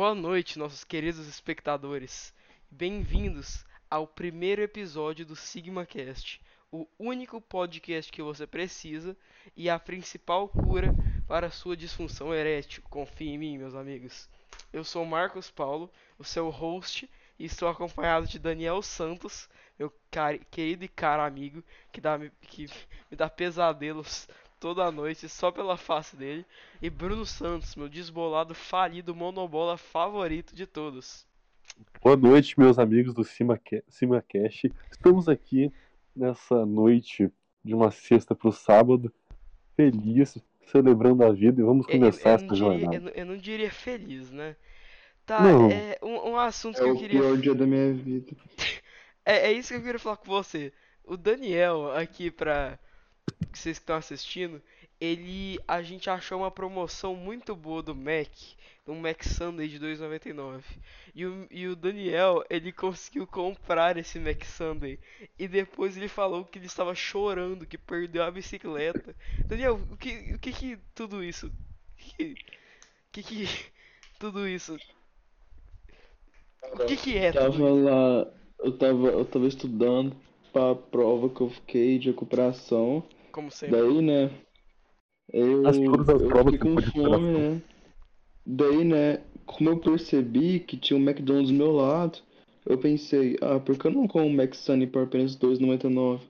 Boa noite, nossos queridos espectadores. Bem-vindos ao primeiro episódio do SigmaCast, o único podcast que você precisa e a principal cura para sua disfunção erétil. Confie em mim, meus amigos. Eu sou Marcos Paulo, o seu host, e estou acompanhado de Daniel Santos, meu querido e caro amigo, que, dá, que me dá pesadelos toda noite só pela face dele. E Bruno Santos, meu desbolado, falido monobola favorito de todos. Boa noite, meus amigos do CimaCast. Estamos aqui nessa noite de uma sexta para o sábado, feliz, celebrando a vida e vamos começar eu, eu essa jornada. Eu, eu, não diria feliz, né? Tá, não. é um, um assunto é que eu queria. É o pior dia da minha vida. é, é isso que eu queria falar com você. O Daniel, aqui pra vocês que estão assistindo, ele a gente achou uma promoção muito boa do Mac, um Mac Sunday de 2,99. E o, e o Daniel, ele conseguiu comprar esse Mac Sunday e depois ele falou que ele estava chorando, que perdeu a bicicleta. Daniel, o que o que, que tudo isso? O que, que que tudo isso? O que que é? Eu tava lá, eu tava eu tava estudando para a prova que eu fiquei de recuperação. Como sempre. Daí, né? Eu, As todas as eu provas fiquei com que fome, né? Daí, né? Como eu percebi que tinha um McDonald's do meu lado, eu pensei, ah, por que eu não como um Mac Sunny por apenas R$2,99?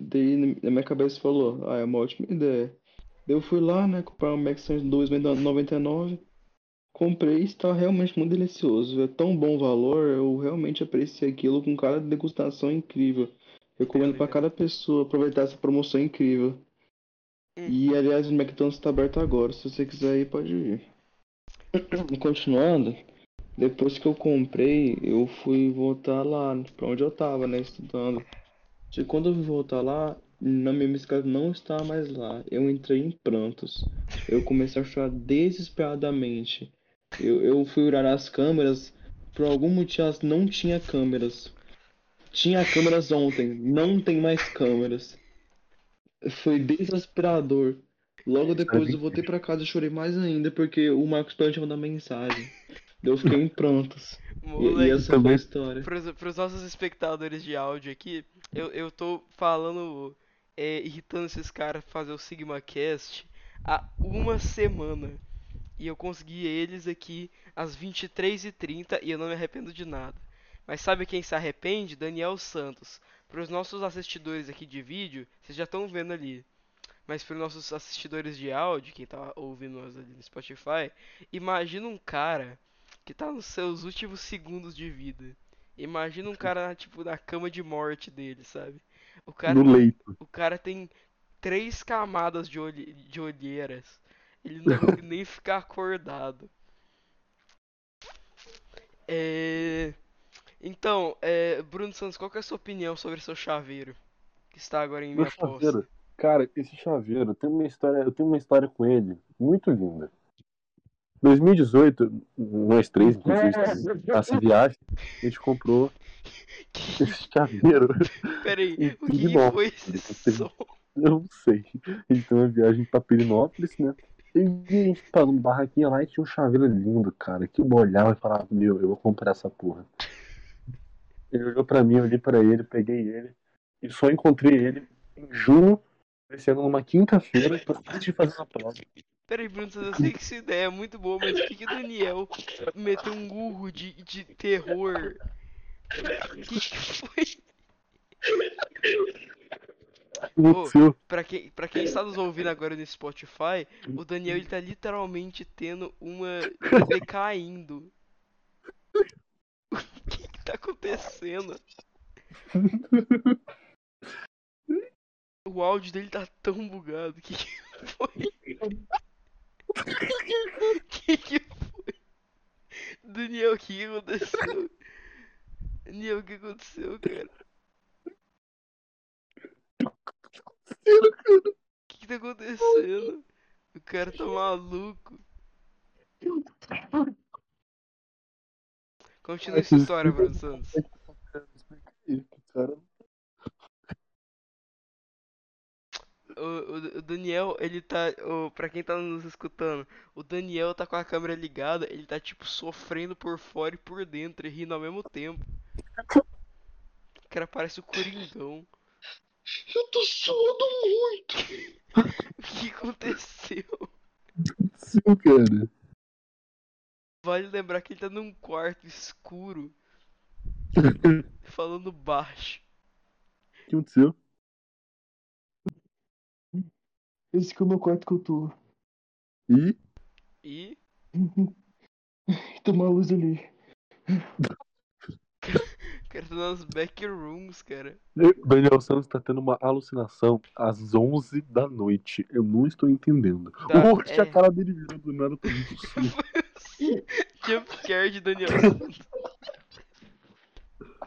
Daí na minha cabeça falou, ah, é uma ótima ideia. Daí eu fui lá, né, comprar um Mac Sunny de R$2,99. Comprei e está realmente muito delicioso. É tão bom valor, eu realmente apreciei aquilo com cara de degustação incrível. Recomendo para cada pessoa aproveitar essa promoção incrível. Hum. E aliás, o McDonald's está aberto agora. Se você quiser ir, pode ir. Continuando, depois que eu comprei, eu fui voltar lá para onde eu tava, né, estudando. E quando eu fui voltar lá, na minha bicicleta não está mais lá. Eu entrei em prantos. Eu comecei a chorar desesperadamente. Eu, eu fui olhar as câmeras, por algum motivo elas não tinha câmeras. Tinha câmeras ontem, não tem mais câmeras. Foi desesperador. Logo depois eu voltei para casa e chorei mais ainda porque o Marcos tinha mandado mensagem. Eu fiquei em prantos. Moleque, e, e essa foi a história. Para os nossos espectadores de áudio aqui, eu, eu tô falando, é, irritando esses caras fazer o Sigma Cast há uma semana. E eu consegui eles aqui às 23h30 e eu não me arrependo de nada. Mas sabe quem se arrepende? Daniel Santos. Para os nossos assistidores aqui de vídeo, vocês já estão vendo ali. Mas para os nossos assistidores de áudio, quem tá ouvindo nós ali no Spotify, imagina um cara que tá nos seus últimos segundos de vida. Imagina um cara tipo na cama de morte dele, sabe? O cara no leito. O cara tem três camadas de, olhe, de olheiras. Ele não nem ficar acordado. É... Então, é... Bruno Santos, qual é a sua opinião sobre seu chaveiro? Que está agora em Meu minha chaveiro, posse. cara, esse chaveiro, tem uma história, eu tenho uma história com ele muito linda. 2018, nós três, inclusive, essa viagem, a gente comprou Que... esse chaveiro. Peraí, o que, foi esse som? Eu não sei. A gente tem uma viagem pra Pirinópolis, né? E a gente parou numa barraquinha lá e tinha um chaveiro lindo, cara. Que eu olhava e falava, meu, eu vou comprar essa porra. Ele olhou pra mim, eu olhei pra ele, peguei ele. E só encontrei ele em junho, esse ano, numa quinta-feira, antes de fazer uma prova. Peraí, Bruno, eu sei que essa ideia é muito boa, mas por que, que o Daniel meteu um urro de, de terror? O que, que foi? Aconteceu. Pra quem, pra quem está nos ouvindo agora no Spotify, o Daniel ele tá literalmente tendo uma. Decaindo. O que, que tá acontecendo? O áudio dele tá tão bugado. Que, que foi? Que, que foi? Daniel, o que, que aconteceu? Daniel, o que aconteceu, cara? O que, que tá acontecendo? O cara tá maluco. Continua essa história, Bruno Santos. o, o- o Daniel, ele tá. O, pra quem tá nos escutando, o Daniel tá com a câmera ligada, ele tá tipo sofrendo por fora e por dentro e rindo ao mesmo tempo. O cara parece o Coringão. Eu tô suando muito. O que aconteceu? Sim, cara. Vale lembrar que ele tá num quarto escuro, falando baixo. O que aconteceu? Esse que é o meu quarto que eu tô. E E Tem uma luz ali. o cara tá nas backrooms, cara. Daniel Santos tá tendo uma alucinação às 11 da noite. Eu não estou entendendo. Tá, Oxe, é. a cara dele virou do nada, tô muito sujo. Jumpscare de Daniel Santos.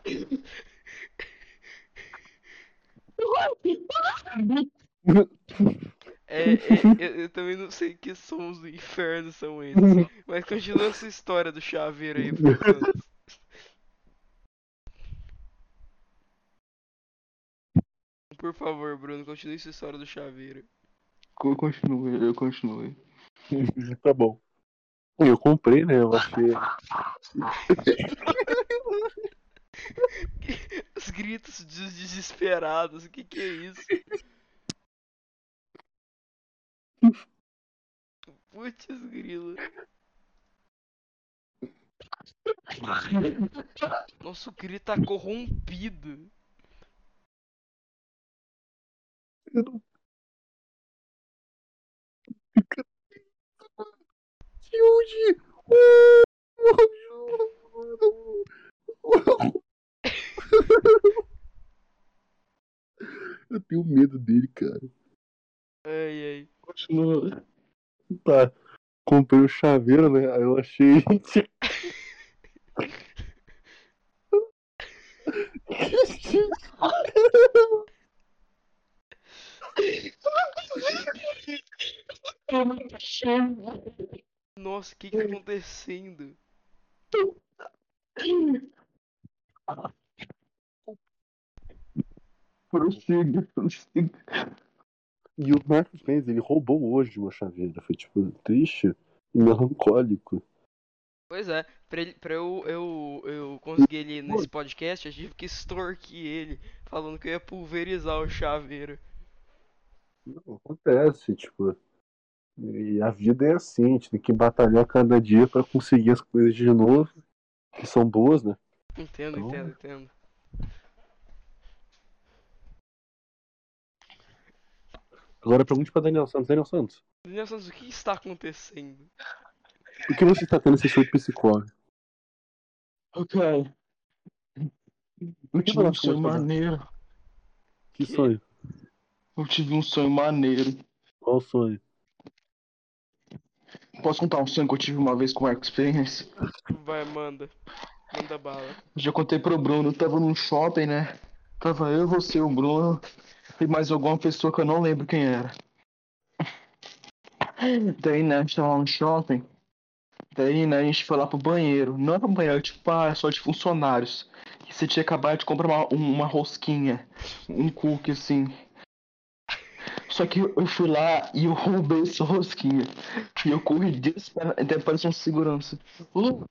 É, é, eu, eu também não sei que sons do inferno são esses. Mas continua essa história do chaveiro aí, por favor. Por favor, Bruno, continue essa história do chaveiro. Eu continuo, eu continuo. tá bom. Eu comprei, né? Eu achei. Os gritos dos desesperados, o que que é isso? Putz, grilo. Nosso grito tá corrompido. Eu não- Yuji! Eu tenho medo dele, cara. Ai, ai. Continua. Tá. Comprei o chaveiro, né? Aí eu achei. Nossa, o que que tá acontecendo? Prossiga, prossiga. E o Marcos Pérez, ele roubou hoje uma chaveira. Foi, tipo, triste e melancólico. Pois é, pra, ele, pra eu, eu, eu conseguir ele nesse podcast, eu tive que extorquir ele, falando que eu ia pulverizar o chaveiro. Não, acontece, tipo. E a vida é assim, a gente tem que batalhar cada dia pra conseguir as coisas de novo, que são boas, né? Entendo, Então- entendo, entendo. Agora pergunte pra Daniel Santos. Daniel Santos, Daniel Santos, o que está acontecendo? por que você está tendo esse surto psicólogo? Ok. Eu tive um sonho maneiro. Que Que- sonho? Eu tive um sonho maneiro. Qual sonho? Posso contar um sonho que eu tive uma vez com o Marcos Pérez? Vai, manda. Manda bala. Já contei pro Bruno, eu tava num shopping, né? Tava eu, você, o Bruno e mais alguma pessoa que eu não lembro quem era. Daí, né, a gente tava lá no shopping. Daí, né, a gente foi lá pro banheiro. Não era um banheiro, tipo, ah, é só de funcionários. E você tinha acabado de comprar uma, uma rosquinha, um cookie, assim. Só que eu fui lá e eu roubei essa rosquinha. E eu corri desesperado, até parece um segurança. Ô,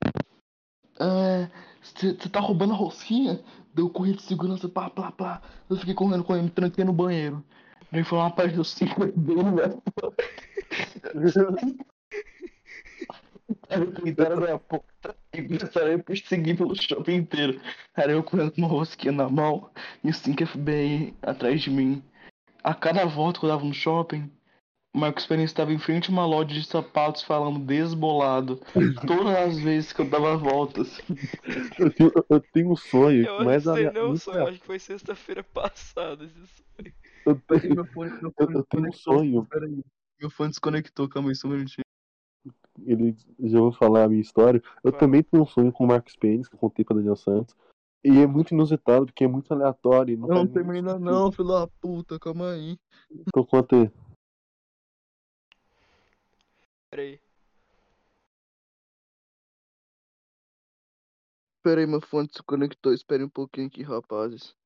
você tá roubando a rosquinha? Deu corri de segurança, pá, pá, pá. Eu fiquei correndo, correndo, me tranquei no banheiro. Daí foi uma parte do cinco dele, velho. Aí eu gritaram na porta e começaram a me perseguir pelo shopping inteiro. Era eu correndo com uma rosquinha na mão e o 5 FBI atrás de mim. A cada volta que eu dava no shopping, o Marcos Pérez estava em frente a uma loja de sapatos falando desbolado. Todas as vezes que eu dava voltas. Eu tenho, eu tenho um sonho, Eu mas não a sei minha- não, muito sonho, acho que foi sexta-feira passada esse sonho. eu tenho, Meu fone, meu eu, eu tenho um sonho. Peraí. Meu fone desconectou, calma aí, só um minutinho. Ele já vou falar a minha história. Eu Fala. também tenho um sonho com o Marcos Pênis, que eu contei pra Daniel Santos. E é muito inusitado, porque é muito aleatório. Não, Não, termina não, filho da puta, calma aí. sentido. Então conta aí. Pera aí. Pera aí, meu fone desconectou, espere um pouquinho aqui, rapazes.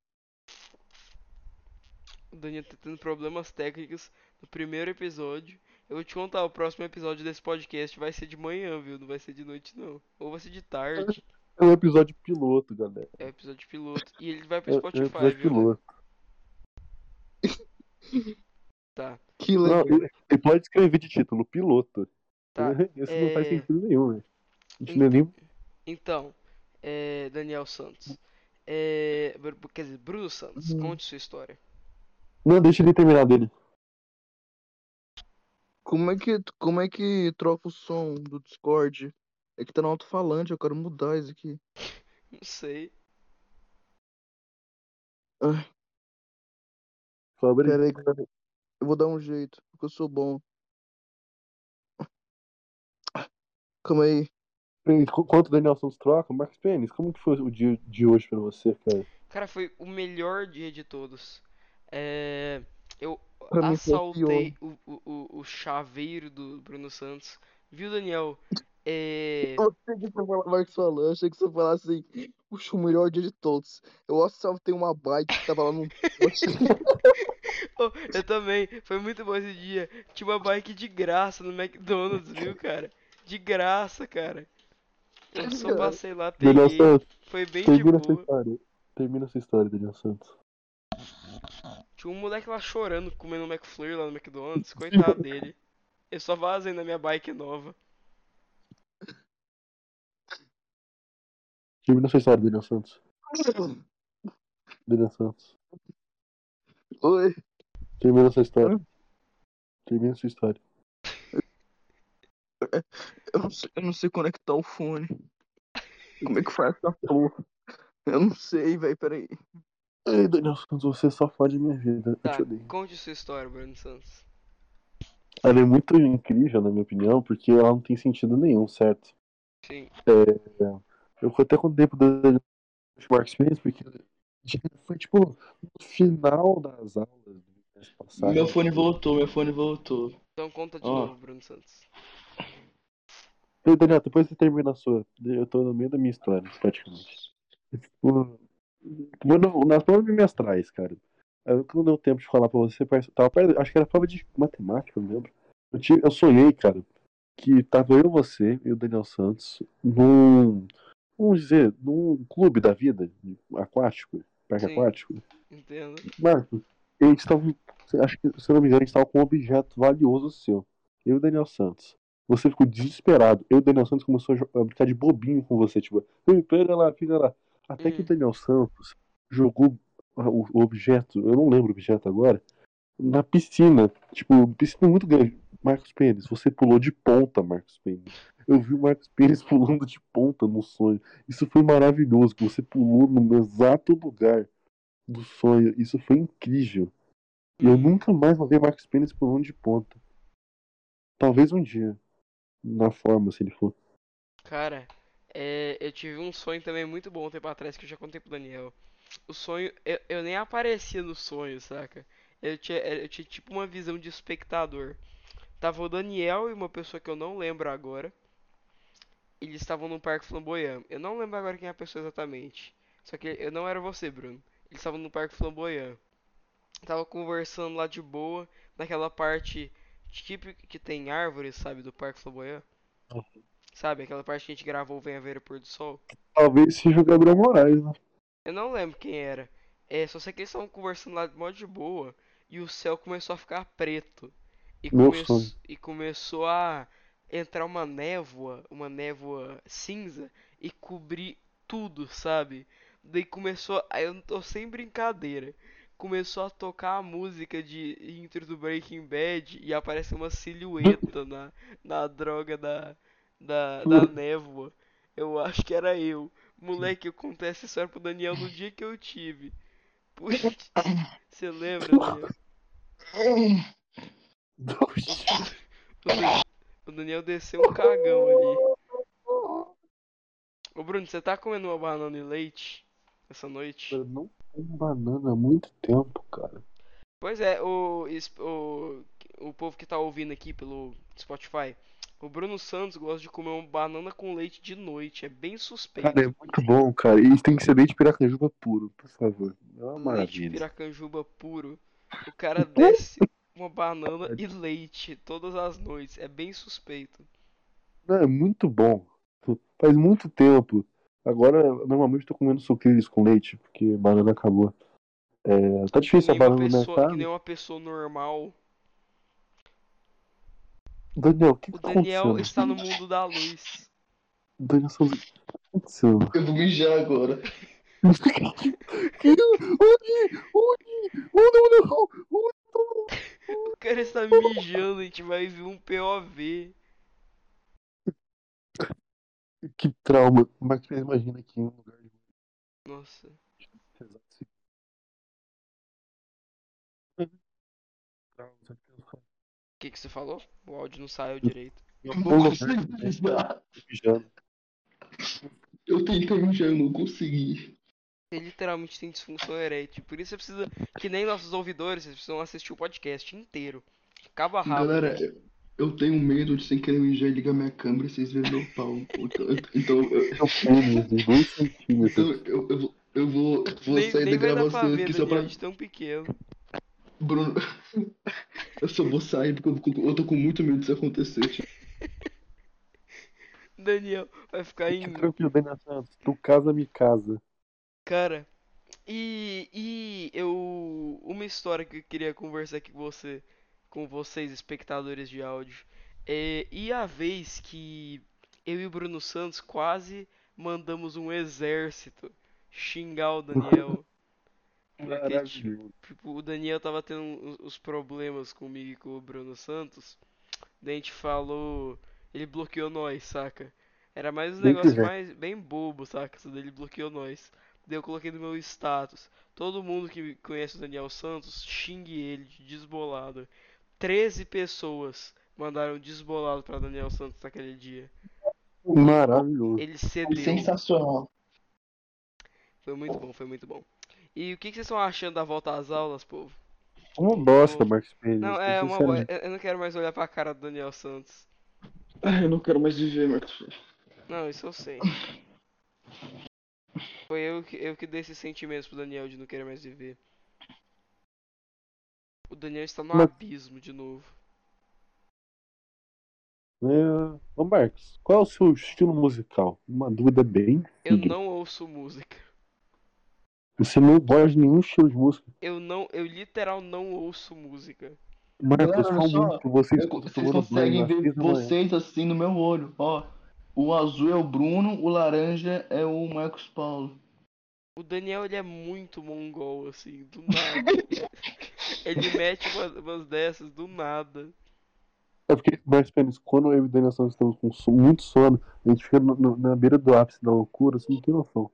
O Daniel tá tendo problemas técnicos no primeiro episódio. Eu vou te contar, o próximo episódio desse podcast vai ser de manhã, viu? Não vai ser de noite, não. Ou vai ser de tarde. É um episódio piloto, galera. É o episódio piloto. E ele vai pro É, é um Spotify, episódio viu? piloto. Tá. Que Não, legal. ele, ele pode escrever de título, piloto. Tá. Isso não faz é- sentido nenhum, né? A gente não é nem. Então, é, Daniel Santos. É, quer dizer, Bruno Santos, Uhum. conte sua história. Não, deixa ele terminar dele. Como é que, como é que troca o som do Discord? É que tá no alto-falante, eu quero mudar isso aqui. Não sei. Ai, Sobre. pera aí, cara. Eu vou dar um jeito, porque eu sou bom. Calma aí. Enquanto o Daniel Santos troca, Marcos Pênis, como que foi o dia de hoje pra você, cara? Cara, foi o melhor dia de todos. É, eu Pra assaltei o, o, o, o chaveiro do Bruno Santos. Viu, Daniel? É, Eu achei que você falar, Marcos falando, achei que você falasse assim, puxa, o melhor dia de todos. Eu assaltei uma bike que tava lá no oh, eu também. Foi muito bom esse dia. Tinha uma bike de graça no McDonald's, viu, cara? De graça, cara. Eu só passei lá, peguei. Foi bem de termina essa boa. história. Termina essa história, Daniel Santos. Tinha um moleque lá chorando, comendo um McFlurry lá no McDonald's. Coitado dele. Eu só vazei na minha bike nova. Termina essa história, Daniel Santos. Daniel Santos. Oi. Termina essa história. Termina essa história. Eu não sei, eu não sei conectar o fone. Como é que faz essa porra? Eu não sei, velho, peraí. Ei, Daniel Santos, você só fode minha vida. Eu Tá, te odeio. conte sua história, Bruno Santos. Ela é muito incrível, na minha opinião, porque ela não tem sentido nenhum, certo? Sim. Eu até contei pro Daniel Marcos Pênis, porque foi tipo no final das aulas do mês passado. Meu fone voltou, meu fone voltou. Então conta de Ó. novo, Bruno Santos. Ei, Daniel, depois você termina a sua. Eu tô no meio da minha história, praticamente. Tipo, quando- nas provas bimestrais, cara. Eu não deu tempo de falar pra você, parece- tava perto, acho que era prova de matemática, eu não lembro. Eu, tive, eu sonhei, cara, que tava eu, você e o Daniel Santos num, vamos dizer, num clube da vida, aquático, parque Sim. aquático. Entendo. Marcos, eles estavam, acho que, se eu não me engano, eles estavam com um objeto valioso seu. Eu e o Daniel Santos. Você ficou desesperado. Eu e o Daniel Santos começou a, a brincar de bobinho com você, tipo, "Ei, pega lá, pega lá. Até que Hum. o Daniel Santos jogou a- o, o objeto, eu não lembro o objeto agora, na piscina. Tipo, piscina muito grande. Marcos Pênis, você pulou de ponta, Marcos Pênis. Eu vi o Marcos Pênis pulando de ponta no sonho. Isso foi maravilhoso, você pulou no exato lugar do sonho. Isso foi incrível. E eu nunca mais vou ver Marcos Pênis pulando de ponta. Talvez um dia. Na forma, se ele for. Cara, é, eu tive um sonho também muito bom um tempo atrás que eu já contei pro Daniel. O sonho, eu, eu nem aparecia no sonho, saca? Eu tinha, eu tinha tipo uma visão de espectador. Tava o Daniel e uma pessoa que eu não lembro agora. Eles estavam no Parque Flamboyant. Eu não lembro agora quem é a pessoa exatamente. Só que eu não era você, Bruno. Eles estavam no Parque Flamboyant. Tava conversando lá de boa, naquela parte tipo que tem árvores, sabe, do Parque Flamboyant. Sabe, aquela parte que a gente gravou Venha Ver o Pôr do Sol. Talvez seja o Gabriel Moraes, né? Eu não lembro quem era. É, só sei que eles estavam conversando lá de modo de boa e o céu começou a ficar preto. E, come- e começou a entrar uma névoa, uma névoa cinza e cobrir tudo, sabe? Daí começou, a- eu não tô sem brincadeira. Começou a tocar a música de intro do Breaking Bad e aparece uma silhueta na, na droga da, da, da névoa. Eu acho que era eu. Moleque, eu contei essa história pro Daniel no dia que eu tive. Puxa, você lembra, Daniel? Dan- O Daniel desceu um cagão ali. Ô Bruno, você tá comendo uma banana e leite essa noite? Eu não como banana há muito tempo, cara. Pois é, o, o, o povo que tá ouvindo aqui pelo Spotify, o Bruno Santos gosta de comer uma banana com leite de noite. É bem suspeito. Cara, é muito bom, cara. E tem que ser leite de piracanjuba puro, por favor. É uma Leite maravilha. piracanjuba puro. O cara desce uma banana e leite todas as noites. É bem suspeito. Não, é muito bom. Faz muito tempo. Agora, normalmente eu tô comendo sucrilhos com leite, porque banana acabou. É, tá Que difícil a banana no pessoa, que mercado. nem uma pessoa normal. Daniel, o que, O que tá Daniel acontecendo? está no mundo da luz. Daniel, o que tá acontecendo? Eu vou mijar agora. Onde? Onde? Oh, não! O cara está mijando, a gente vai ver um POV. Que trauma. Mas você imagina aqui em um lugar de Nossa. O que, que você falou? O áudio não saiu direito. Eu não lugar consegui. Eu tentei mijar, eu não consegui. Você literalmente tem disfunção erétil. Por isso você precisa, que nem nossos ouvidores, vocês precisam assistir o podcast inteiro. Caba rápido. Galera, eu- tenho medo de sem querer mijar e ligar minha câmera e vocês verem meu pau. Então, então, eu, Meu pênis de 2 centímetros. então eu, eu, vou- eu vou, vou nem sair nem da gravação aqui só pra. tão pequeno. Bruno, eu só vou sair porque eu, eu tô com muito medo disso acontecer. tipo. Daniel vai ficar em. tranquilo, Daniel Santos. Tu casa, me casa. Cara, e, e eu. Uma história que eu queria conversar aqui com você, com vocês, espectadores de áudio. É, e a vez que eu e o Bruno Santos quase mandamos um exército xingar o Daniel. Porque, tipo, tipo, o Daniel tava tendo os- problemas comigo e com o Bruno Santos. Daí a gente falou. Ele bloqueou nós, saca? Era mais um Bem negócio mais bem bobo, saca? Isso daí ele bloqueou nós. Eu coloquei no meu status. Todo mundo que conhece o Daniel Santos, xingue ele de desbolado. 13 pessoas mandaram desbolado pra Daniel Santos naquele dia. Maravilhoso. Ele cedeu. Sensacional. Foi muito bom, foi muito bom. E o que, que vocês estão achando da volta às aulas, povo? Uma bosta, Ô, Marcos Pérez. Não, é uma. Eu não quero mais olhar pra cara do Daniel Santos. Eu não quero mais viver, Marcos. Não, isso eu sei. Foi eu que, eu que dei esses sentimentos pro Daniel de não querer mais viver. O Daniel está no Mas- abismo de novo. É... Ô, Marcos, qual é o seu estilo musical? Uma dúvida bem. Eu não ouço música. Você não gosta de nenhum estilo de música. Eu não, eu literal não ouço música. Marcos, Galera, qual só- música você Eu- Vocês conseguem ver vocês assim no meu olho, ó. O azul é o Bruno, o laranja é o Marcos Paulo. O Daniel ele é muito mongol assim, do nada. Ele mete umas, umas dessas do nada. É porque, Marcos Pérez, quando eu e o Daniel Santos estamos com so- muito sono, a gente fica no- no- na beira do ápice da loucura, você não tem noção.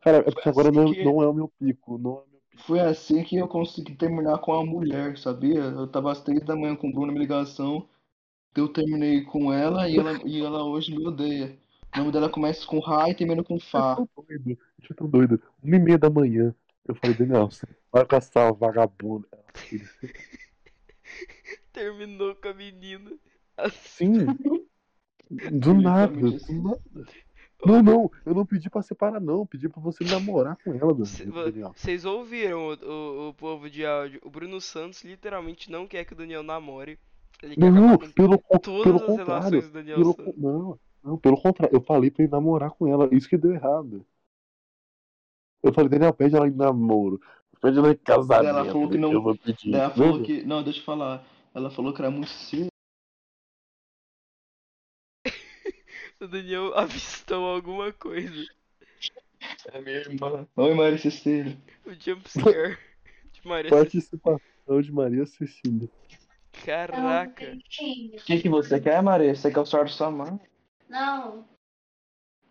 Cara, é porque agora não é, que- não é o meu pico, não é meu pico. Foi assim que eu consegui terminar com a mulher, sabia? Eu tava às três da manhã com o Bruno na ligação, eu terminei com ela e ela, e ela hoje me odeia. O nome dela começa com Ra e termina com Fá. Eu tô doido, eu tô doido. Uma e meia da manhã, eu falei, Daniel, vai com essa vagabunda. Ela, "Filho, você Terminou com a menina. Assim. Sim. Do nada, do nada. Não, não, eu não pedi pra separar, não. Eu pedi pra você namorar com ela, Daniel. Vocês ouviram o, o, o povo de áudio? O Bruno Santos literalmente não quer que o Daniel namore. Ele Não, pelo, pelo as contrário. relações do Daniel Pelo, não, não, pelo contrário. Eu falei pra ele namorar com ela. Isso que deu errado. Eu falei, Daniel, pede ela em namoro. Pede ela em casamento. Ela falou que não- Eu vou pedir. Ela falou que. Não, deixa eu falar. Ela falou que era muito. O Daniel avistou alguma coisa. É minha irmã. Oi, Maria Cecília. O jumpscare de Maria Cecília. Participação de Maria Cecília. Caraca. O que, que você quer, Maria? Você quer o suor da sua mãe? Não.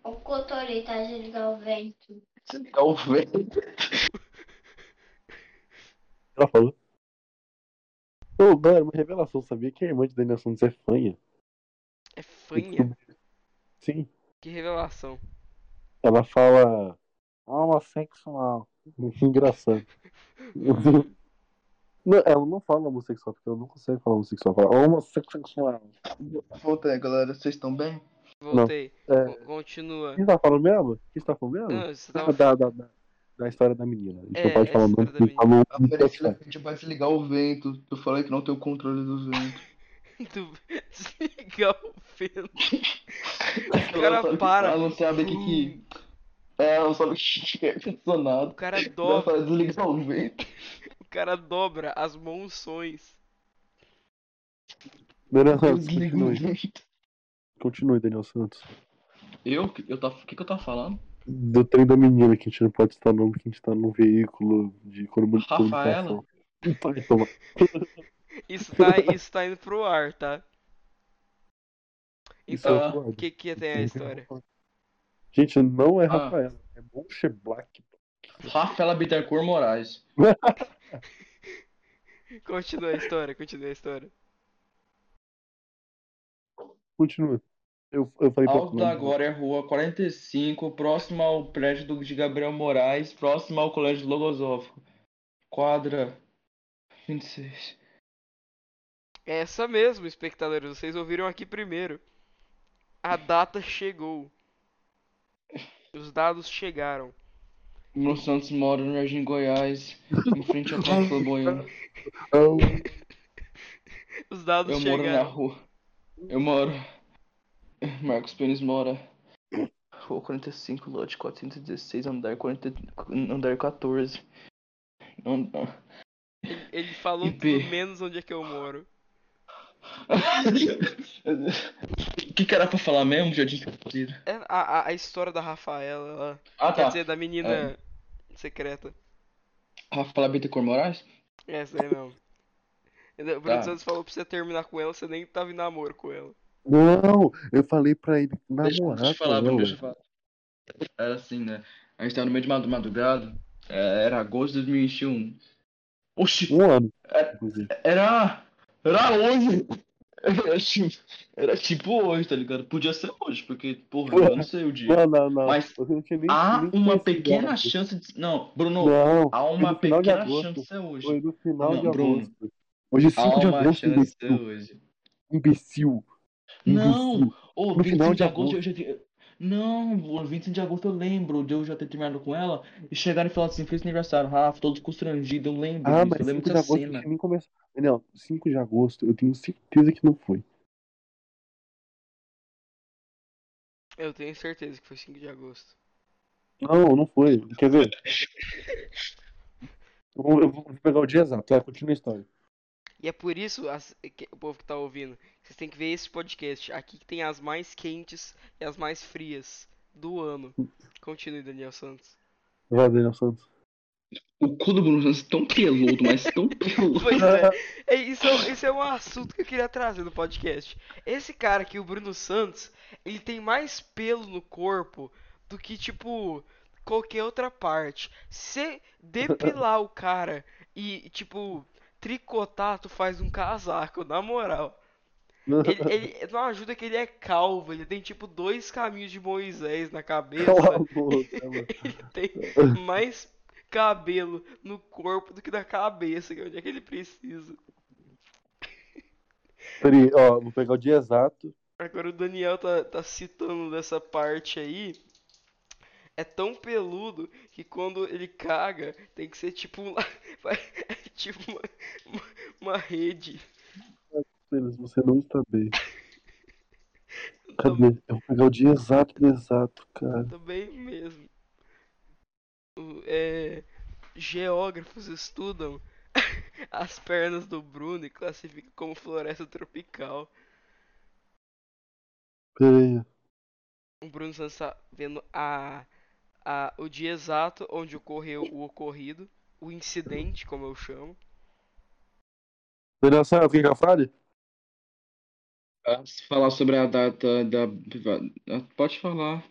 O controle tá de ligar o vento. Quer o vento? Ela falou. Ô, mano, uma revelação. Sabia que a irmã de Daniel Santos é fanha? É fanha? Sim. Que revelação. Ela fala homossexual. Engraçado. Não, ela não fala homossexual, porque ela não consegue falar homossexual. Ela fala homossexual. Voltei, galera. Vocês estão bem? Voltei. É. Con- Continua. O que você tá falando mesmo? O que você tá falando mesmo? Não, você Ah, tava... da, da, da, da história da menina. A gente É, não pode é falar o nome, falou a gente vai desligar o vento. Eu falei que não tem o controle do vento. Tu desligar o vento. O cara para. Ela não sabe o que que. É, ela não sabe o que é O funcionado. cara Ela dobra, desligar o vento. O cara dobra as monções. Daniel Santos, continue. Continue, Daniel Santos. Eu? O que, que eu tava falando? Do trem da menina, que a gente não pode citar nome, que a gente tá num veículo de comu- Rafaela? comunicação. Vai tomar. Isso tá, isso tá indo pro ar, tá? Então, é o que que tem a história? Gente, não é Ah. Rafaela, é Monche Black. Rafaela Bittencourt Moraes. Continua a história, continua a história. Continua. Eu, eu falei Alto nome. Glória, rua 45, próximo ao prédio do, de Gabriel Moraes, próximo ao Colégio Logosófico. Quadra 26. É essa mesmo, espectadores, vocês ouviram aqui primeiro. A data chegou. Os dados chegaram. Meu Santos mora no Jardim Goiás, em frente ao Campo Flamboyant. Não, Os dados Eu moro na chegaram. rua. Eu moro. Marcos Pênis mora. Rua 45, lote 416, andar 40, andar 14. Não, não. Ele, ele falou IP. tudo menos onde é que eu moro. O que que era pra falar mesmo, Jardim Capoeira? É a, a, a história da Rafaela. Ah, Quer tá. dizer, da menina É. secreta. Rafaela Bittencourt Moraes? Essa aí mesmo. O Bruno Tá. Santos falou pra você terminar com ela, você nem tava em namoro com ela. não, eu falei pra ele namorar deixa eu falar, com Bruno, deixa eu falar. Era assim, né? A gente tava no meio de madrugada. é, Era agosto de 2021. Oxi, Um ano, É. inclusive. era. Era hoje! Era tipo, era tipo hoje, tá ligado? Podia ser hoje, porque, porra, eu não sei o dia. Não, não, não. Mas nem, Há nem uma pequena ela. chance de. Não, Bruno, Não, há uma no pequena chance de ser hoje. Foi no final Não, de Bruno. agosto. Hoje é Há 5 de agosto, chance ser imbecil. hoje. Imbecil. Não, ô, No 25 final de agosto tinha. Não, o 25 de agosto eu lembro de eu já ter terminado com ela e chegar e falar assim, feliz aniversário, Rafa, todo constrangido, eu lembro Ah, disso, mas eu lembro 5 de agosto cena. nem começou. Daniel, 5 de agosto, eu tenho certeza que não foi. Eu tenho certeza que foi 5 de agosto. Não, não foi. Quer ver? Eu vou, eu vou pegar o dia exato. Vai, continua a história. E é por isso, as- que- o povo que tá ouvindo, vocês têm que ver esse podcast. Aqui que tem as mais quentes e as mais frias do ano. Continue, Daniel Santos. Vai, Daniel Santos. O cu do Bruno Santos é tão peludo, mas tão peludo. Pois é, é, isso, é um- isso é um assunto que eu queria trazer no podcast. Esse cara aqui, o Bruno Santos, ele tem mais pelo no corpo do que, tipo, qualquer outra parte. Se depilar o cara e, tipo, tricotar, tu faz um casaco, na moral. Ele, ele- não ajuda que ele é calvo, ele tem, tipo, dois caminhos de Moisés na cabeça. Boca, mano. Tem mais cabelo no corpo do que na cabeça, que é onde é que ele precisa. Peraí, ó, vou pegar o dia exato. Agora o Daniel tá, tá citando dessa parte aí. É tão peludo que quando ele caga, tem que ser tipo um. É tipo uma, uma, uma rede. Você não está bem. Tá, Cadê? Eu vou pegar o dia exato do exato, cara. tá bem mesmo. É, geógrafos estudam as pernas do Bruno e classificam como floresta tropical. Peraí. O Bruno Santos tá vendo a, a, o dia exato onde ocorreu o ocorrido, o incidente, como eu chamo. Daniel Santos, quer que eu fale? Ah, Se falar sobre a data da. Pode falar.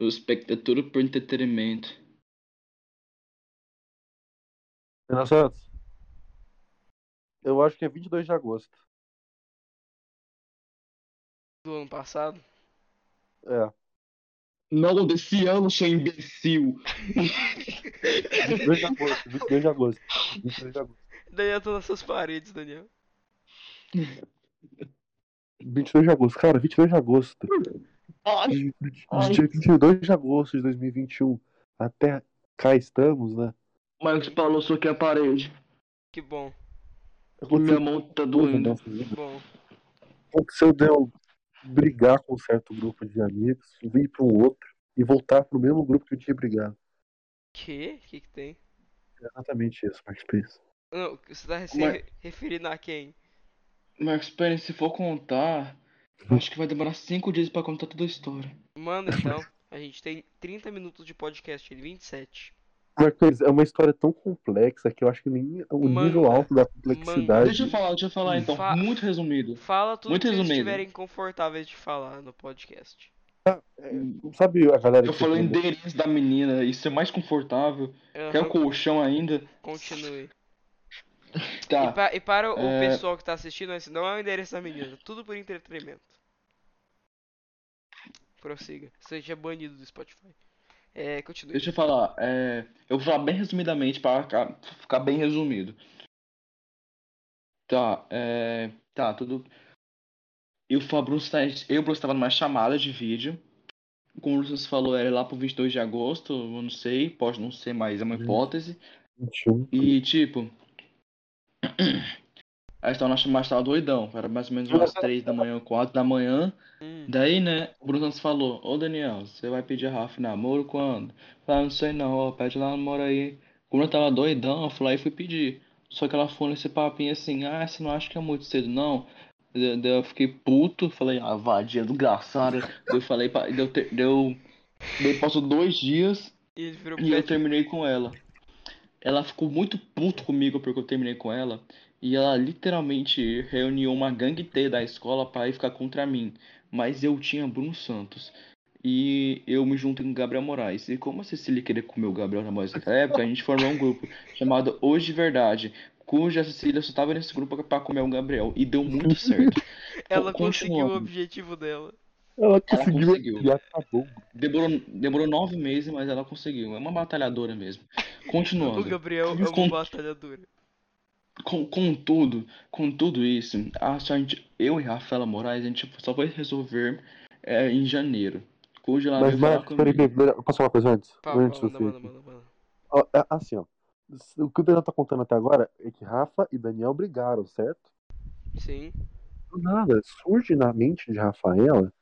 O espectador por entretenimento. Daniel Santos. Eu acho que é 22 de agosto. do ano passado. É. Não desse ano, seu imbecil. 22 de agosto. 22 de agosto. 22 de agosto. Daniel tá nas suas paredes, Daniel. 22 de agosto. Cara, 22 de agosto. Ai, De, de- Ai. dia 22 de agosto de 2021 até cá estamos, né? O Marcos Paulo soquei a parede. Que bom, Minha mão tá doendo. que bom. Aconteceu de eu brigar com um certo grupo de amigos, vir para um outro e voltar pro mesmo grupo que eu tinha brigado. Que? Que que tem? É exatamente isso, Marcos Pires. Não, você tá se Mas- re- referindo a quem? Marcos Pérez, se for contar, acho que vai demorar cinco dias pra contar toda a história. Manda então. A gente tem 30 minutos de podcast, ele 27. Marcos Pires, é uma história tão complexa que eu acho que nem o Manda. nível alto da complexidade. Deixa eu falar, deixa eu falar então. Fa- Muito resumido. Fala tudo Muito que vocês resumido. estiverem confortáveis de falar no podcast. Sabe a galera Eu que falo o endereço da menina, isso é mais confortável. Quer o colchão ainda? continue. E, Tá. pa- e para o É. pessoal que tá assistindo, esse não é o endereço da menina, tudo por entretenimento. Prossiga. Seja banido do Spotify. É, continue. Deixa eu falar, é, eu vou falar bem resumidamente para ficar, bem resumido. Tá, é, tá, tudo. Eu, tá- eu e o Bruce tava numa chamada de vídeo. Como o Bruce falou, era lá pro 22 de agosto, eu não sei, pode não ser, mas é uma Uhum. hipótese. 21. E tipo. Aí tava na chamada, tava doidão, era mais ou menos umas 3 da manhã, 4 da manhã. Hum, Daí, né, o Bruno Santos falou, ô Daniel, você vai pedir a Rafa namoro quando? Falei, "Ah, não sei não, ó, pede lá namoro aí. Como eu tava doidão, eu fui lá e fui pedir. Só que ela foi nesse papinho assim, ah, você não acha que é muito cedo, não? Daí eu fiquei puto, falei, ah, vadia desgraçada. Eu falei, pra- deu, deu, daí passou dois dias E e eu terminei com ela. Ela ficou muito puto comigo porque eu terminei com ela. E ela literalmente reuniu uma gangue T da escola para ir ficar contra mim. Mas eu tinha Bruno Santos. E eu me juntei com o Gabriel Moraes. E como a Cecília queria comer o Gabriel Moraes naquela época, a gente formou um grupo chamado Hoje de Verdade. Cuja Cecília só tava nesse grupo pra comer o Gabriel. E deu muito certo. Ela Con- conseguiu o objetivo dela. Ela conseguiu conseguiu. e acabou. Demorou, demorou nove meses, mas ela conseguiu. É uma batalhadora mesmo. Continuando. O Gabriel é uma con- batalhadora. Com, com tudo, com tudo isso, a gente, eu e Rafaela Moraes, a gente só foi resolver é, em janeiro. Cuja ela Mas, Marcos, peraí, peraí, posso falar uma coisa antes? Pá, antes manda, manda, manda, manda. Ó, é Assim, ó. O que o Daniel tá contando até agora é que Rafa e Daniel brigaram, certo? Sim. Do nada, surge na mente de Rafaela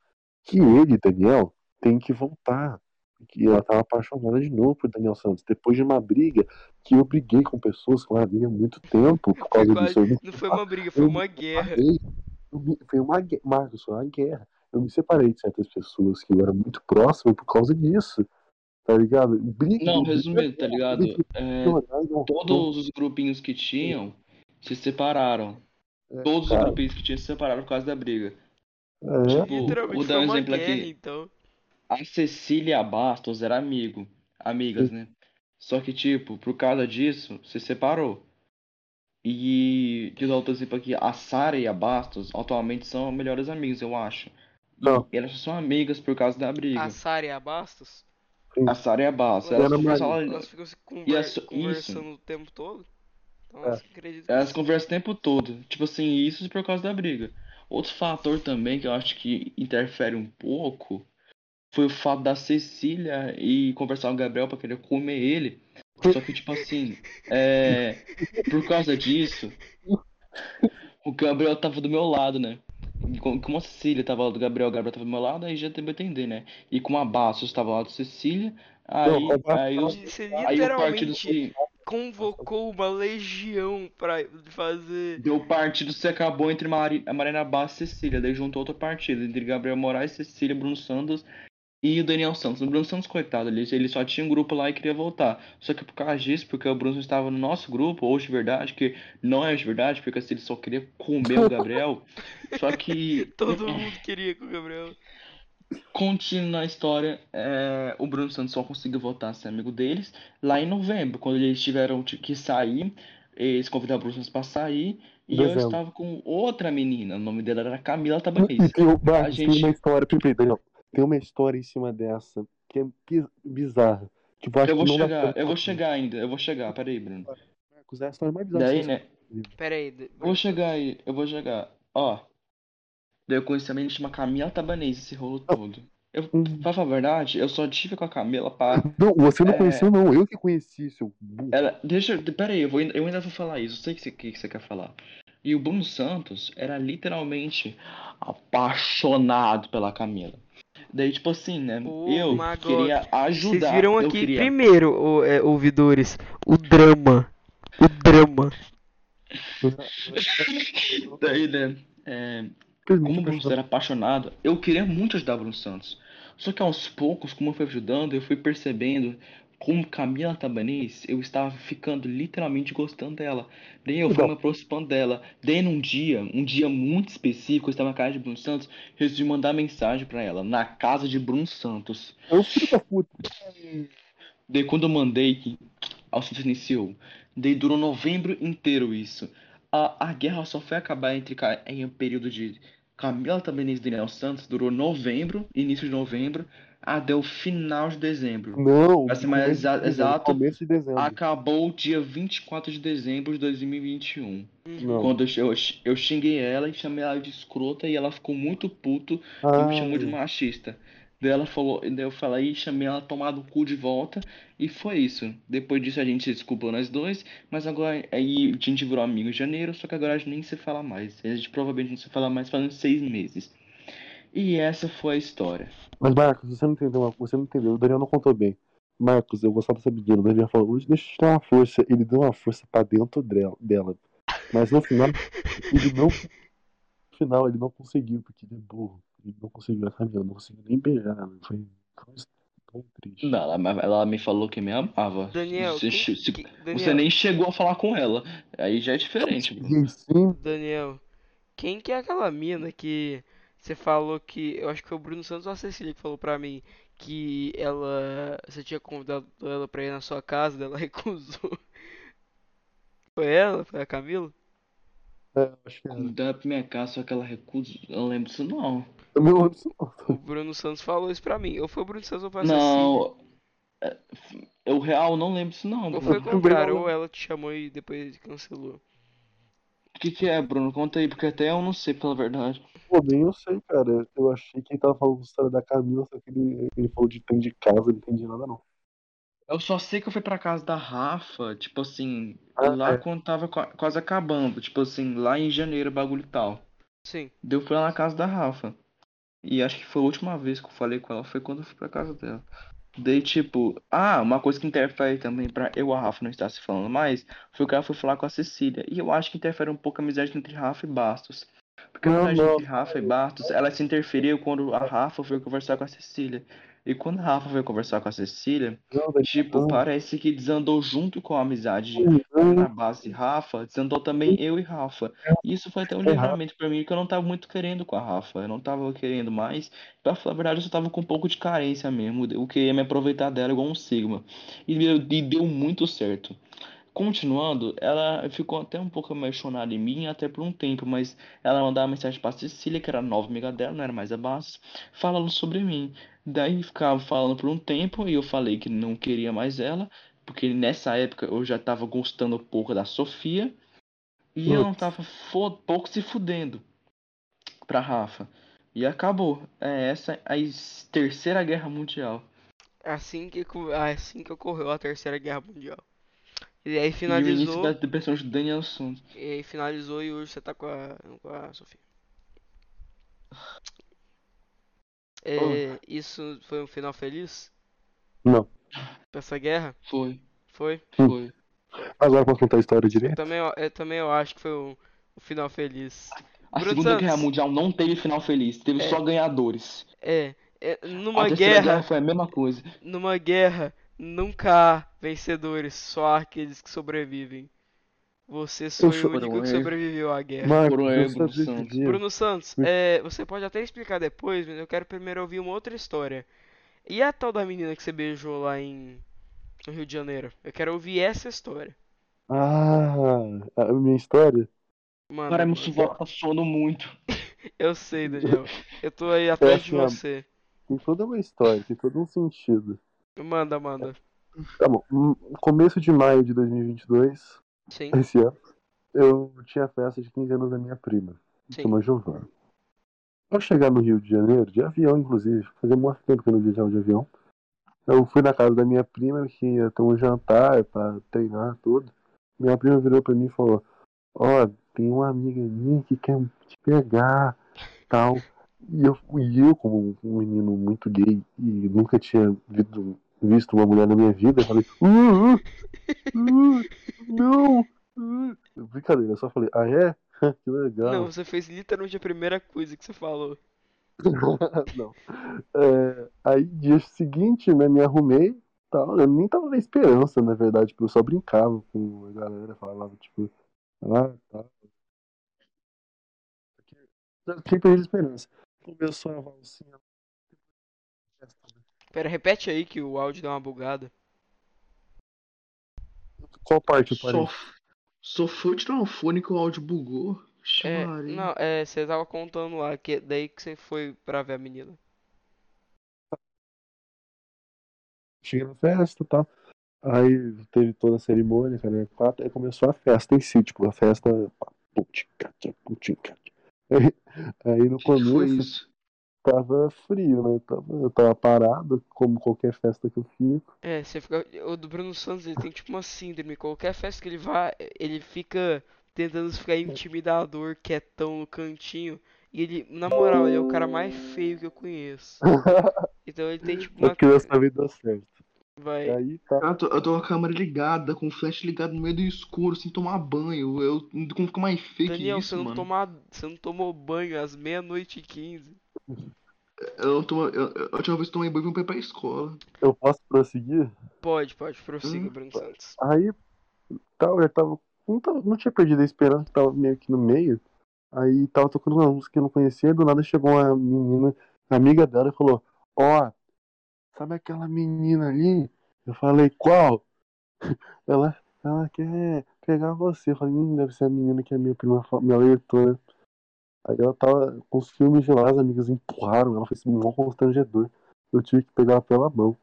que ele, Daniel, tem que voltar. Que ela tava apaixonada de novo por Daniel Santos. Depois de uma briga que eu briguei com pessoas com a briga há muito tempo por Foi causa quase- disso. Eu me Não foi uma briga, foi eu uma guerra. separei. Eu me- Foi uma guerra. Marcos, foi uma guerra. Eu me separei de certas pessoas que eu era muito próximo por causa disso. Tá ligado? Briga, Não, resumindo, tá ligado? briga, É, todos os grupinhos que tinham se separaram. É, Todos os cara. grupinhos que tinham se separaram por causa da briga. É, Tipo, Literalmente vou dar foi um exemplo guerra, aqui. então. A Cecília Bastos era amigo, amigas, né? Só que, tipo, por causa disso, se separou. E, de dar outro exemplo aqui, a Sara e a Bastos atualmente são melhores amigas, eu acho. Não. E elas só são amigas por causa da briga. A Sara e a Bastos, A Sara e a Bastos, Elas Maria. elas, elas ficam se conver- conversando o tempo todo. Então, É. que elas sim. conversam o tempo todo. Tipo assim, isso por causa da briga. Outro fator também que eu acho que interfere um pouco foi o fato da Cecília e conversar com o Gabriel pra querer comer ele. Só que, tipo assim, é, por causa disso, o Gabriel tava do meu lado, né? Com- como a Cecília tava lá do Gabriel, o Gabriel tava do meu lado, aí já deu pra entender, né? E como a Bastos tava lá do Cecília, aí, Não, aí, os, Você aí o partido se. convocou uma legião pra fazer. Deu partido se acabou entre Mari, a Marina Bastos e Cecília. Daí juntou outro partido entre Gabriel Moraes, Cecília, Bruno Santos e o Daniel Santos. O Bruno Santos, coitado, ele, ele só tinha um grupo lá e queria voltar. Só que por causa disso, porque o Bruno estava no nosso grupo, hoje de verdade, que não é de verdade, porque assim, ele só queria comer o Gabriel. só que, Todo mundo queria com o Gabriel. continuando a história, é, o Bruno Santos só conseguiu voltar a ser amigo deles lá em novembro, quando eles tiveram que sair. Eles convidaram o Bruno Santos pra sair. E eu Dezembro. estava com outra menina, o nome dela era Camila Tabanês. tem, o- Marcos, gente- uma história, peraí, Daniel, tem uma história em cima dessa que é bi- bizarra. Tipo, acho Eu vou que não dá chegar, eu vou chegar ainda, eu vou chegar, peraí, Bruno. Marcos, é a história mais bizarra. Daí, que né, Pera aí. de- eu vou chegar aí, eu vou chegar. Ó, daí eu conheci a menina chama Camila Tabanês, esse rolo todo. Eu, pra falar a verdade, eu só tive com a Camila pra. Não, você não É. conheceu, não. Eu que conheci, seu burro. Ela, deixa, eu- pera aí, eu, vou, eu ainda vou falar isso. Eu sei o que você, que você quer falar. E o Bruno Santos era literalmente apaixonado pela Camila. Daí, tipo assim, né? Oh eu queria ajudar. Vocês viram eu aqui queria... primeiro, ô, é, ouvidores, o drama. O drama. Daí, né? é, como o Bruno Santos era apaixonado, eu queria muito ajudar o Bruno Santos. Só que aos poucos, como eu fui ajudando, eu fui percebendo como Camila Tabanês, eu estava ficando literalmente gostando dela. Daí eu fui me aproximando dela. Daí num dia, um dia muito específico, eu estava na casa de Bruno Santos, resolvi mandar mensagem pra ela, na casa de Bruno Santos. Filho da puta. Daí quando eu mandei, a assunto iniciou. Daí durou novembro inteiro isso. A, a guerra só foi acabar entre em um período de Camila Tabanês e Daniel Santos, durou novembro, início de novembro, até o final de dezembro. Não. Vai ser mais de exa- dezembro, exato. Começo de dezembro. Acabou dia 24 de dezembro de 2021. Não. Quando eu, eu, eu xinguei ela e chamei ela de escrota e ela ficou muito puto e Ah, me chamou de machista. Daí ela falou, daí eu falei, chamei ela a tomar do cu de volta e foi isso. Depois disso a gente se desculpou nós dois, mas agora aí a gente virou amigo em janeiro, só que agora a gente nem se fala mais. A gente provavelmente não se fala mais faz uns seis meses. E essa foi a história. Mas, Marcos, você não entendeu, você não entendeu. O Daniel não contou bem. Marcos, eu gostava dessa menina. O Daniel falou, hoje deixa eu te dar uma força. Ele deu uma força pra dentro dela. Mas no final, ele não. No final, ele não conseguiu, porque ele é burro. Ele não conseguiu a Camila, não conseguiu nem beijar. né? Foi tão, tão triste. Não, ela, ela me falou que me amava. Daniel, Você, se- que- você Daniel, nem chegou a falar com ela. Aí já é diferente, Daniel, quem que é aquela mina que você falou que. Eu acho que foi o Bruno Santos ou a Cecília que falou pra mim que ela. Você tinha convidado ela pra ir na sua casa, ela recusou. Foi ela? Foi a Camila? é, acho que era. Dá pra minha casa, só que ela recusa. Eu não lembro disso, não. Eu não lembro disso, não. O Bruno Santos falou isso pra mim. Ou foi o Bruno Santos ou foi a Cecília? Não. é, Eu real não lembro disso, não. Ou foi o contrário, não- ou ela te chamou e depois cancelou. O que que é, Bruno? Conta aí, porque até eu não sei, pela verdade. Pô, nem eu sei, cara. Eu achei que ele tava falando história da Camila, só que ele, ele falou de tem de casa, eu não entendi nada, não. Eu só sei que eu fui pra casa da Rafa, tipo assim, Ah, lá é. quando tava qua- quase acabando, tipo assim, lá em janeiro, bagulho e tal. Sim. Daí eu fui lá na casa da Rafa. E acho que foi a última vez que eu falei com ela, foi quando eu fui pra casa dela. Daí, tipo, ah, uma coisa que interfere também pra eu e a Rafa não estar se falando mais, foi que ela foi falar com a Cecília. E eu acho que interfere um pouco a amizade entre Rafa e Bastos. Porque a amizade entre Rafa e Bastos, ela se interferiu quando a Rafa foi conversar com a Cecília. E quando a Rafa foi conversar com a Cecília, tipo, parece que desandou junto com a amizade na base de Rafa, desandou também eu e Rafa. E isso foi até um É livramento pra mim, que eu não tava muito querendo com a Rafa. Eu não tava querendo mais. Pra falar a verdade, eu só tava com um pouco de carência mesmo. Eu queria me aproveitar dela igual um Sigma. E e deu muito certo. Continuando, ela ficou até um pouco apaixonada em mim, até por um tempo, mas ela mandava mensagem pra Cecília, que era a nova amiga dela, não era mais a Bastos, falando sobre mim. Daí ficava falando por um tempo e eu falei que não queria mais ela, porque nessa época eu já tava gostando um pouco da Sofia e eu não Putz. tava fo- pouco se fudendo pra Rafa. E acabou. É essa a es- terceira guerra mundial. Assim que, assim que ocorreu a Terceira Guerra Mundial. E aí E o início finalizou. da depressão de Daniel Santos. E aí finalizou e hoje você tá com a, com a Sofia. É, isso foi um final feliz não. pra essa guerra? Foi, Foi? Hum. foi. Agora posso contar a história direito? Também, eu- eu, também eu acho que foi um, um final feliz. A Bruno Segunda Guerra Santos. Mundial não teve final feliz, teve É. só ganhadores. É, é, A numa Terceira Guerra guerra, foi a mesma coisa. numa guerra, nunca há vencedores, só há aqueles que sobrevivem. Você foi o sou- único que sobreviveu à guerra. Marcos, Bruno, é. Santos. Bruno Santos, é, você pode até explicar depois, mas eu quero primeiro ouvir uma outra história. E a tal da menina que você beijou lá em no Rio de Janeiro? Eu quero ouvir essa história. Ah, a minha história? Manda, Cara, meu sovaco tá suando muito. Eu sei, Daniel. Eu tô aí atrás de assim, ó. você. Tem toda uma história, tem todo um sentido. Manda, manda. Tá bom, hum, começo de maio de 2022, Sim, esse ano, eu tinha a festa de 15 anos da minha prima, sim. chama Giovana. Ao chegar no Rio de Janeiro, de avião, inclusive, fazia muito tempo que eu não viajava de avião. Eu fui na casa da minha prima, que ia ter um jantar pra treinar tudo. Minha prima virou pra mim e falou: Ó, tem uma amiga minha que quer te pegar, tal. E eu, e eu, como um menino muito gay e nunca tinha visto, visto uma mulher na minha vida, eu falei: uh, uh, uh, Não! Uh. Brincadeira, eu só falei: Ah, é? que legal. Não, você fez literalmente a primeira coisa que você falou. Não. É, aí, dia seguinte, né, me arrumei tal. Eu nem tava na esperança, na verdade, porque eu só brincava com a galera, falava, tipo, ah, tá. Perdido a esperança. Começou a valsinha. Pera, repete aí que o áudio deu uma bugada. Qual parte parei? Só, só foi tirar um fone que o áudio bugou. É, não, é, você tava contando lá, que daí que você foi pra ver a menina. Cheguei na festa e tal. Aí teve toda a cerimônia, cara, quatro, aí começou a festa em si, tipo, a festa. Aí, aí no O que, que foi começo isso? Tava frio, né? Tava, eu tava parado, como qualquer festa que eu fico. É, você fica. O do Bruno Santos, ele tem tipo uma síndrome. Qualquer festa que ele vá, ele fica tentando ficar intimidador, quietão no cantinho. E ele, na moral, ele é o cara mais feio que eu conheço. Então ele tem tipo É uma. que vez deu certo. Vai. Aí tá. Eu tô, eu tô com a câmera ligada, com o flash ligado no meio do escuro, sem tomar banho. Eu não como fica mais feio que Daniel, isso, você não, mano. toma, você não tomou banho às meia-noite e quinze. Eu não tomo, eu, eu, a última vez que tomei banho foi pra escola. Eu posso prosseguir? Pode, pode, prossiga, Hum, Bruno Santos. Aí tal, eu tava. Não, tava, não tinha perdido a esperança, tava meio que no meio. Aí tava tocando uma música que eu não conhecia, do nada chegou uma menina, amiga dela, e falou, ó, sabe aquela menina ali? Eu falei, qual? Ela, ela quer pegar você. Eu falei, hum, deve ser a menina que a minha prima alertou, né? Aí ela tava com os filmes de lá, as amigas empurraram, ela foi um constrangedor. Eu tive que pegar ela pela mão.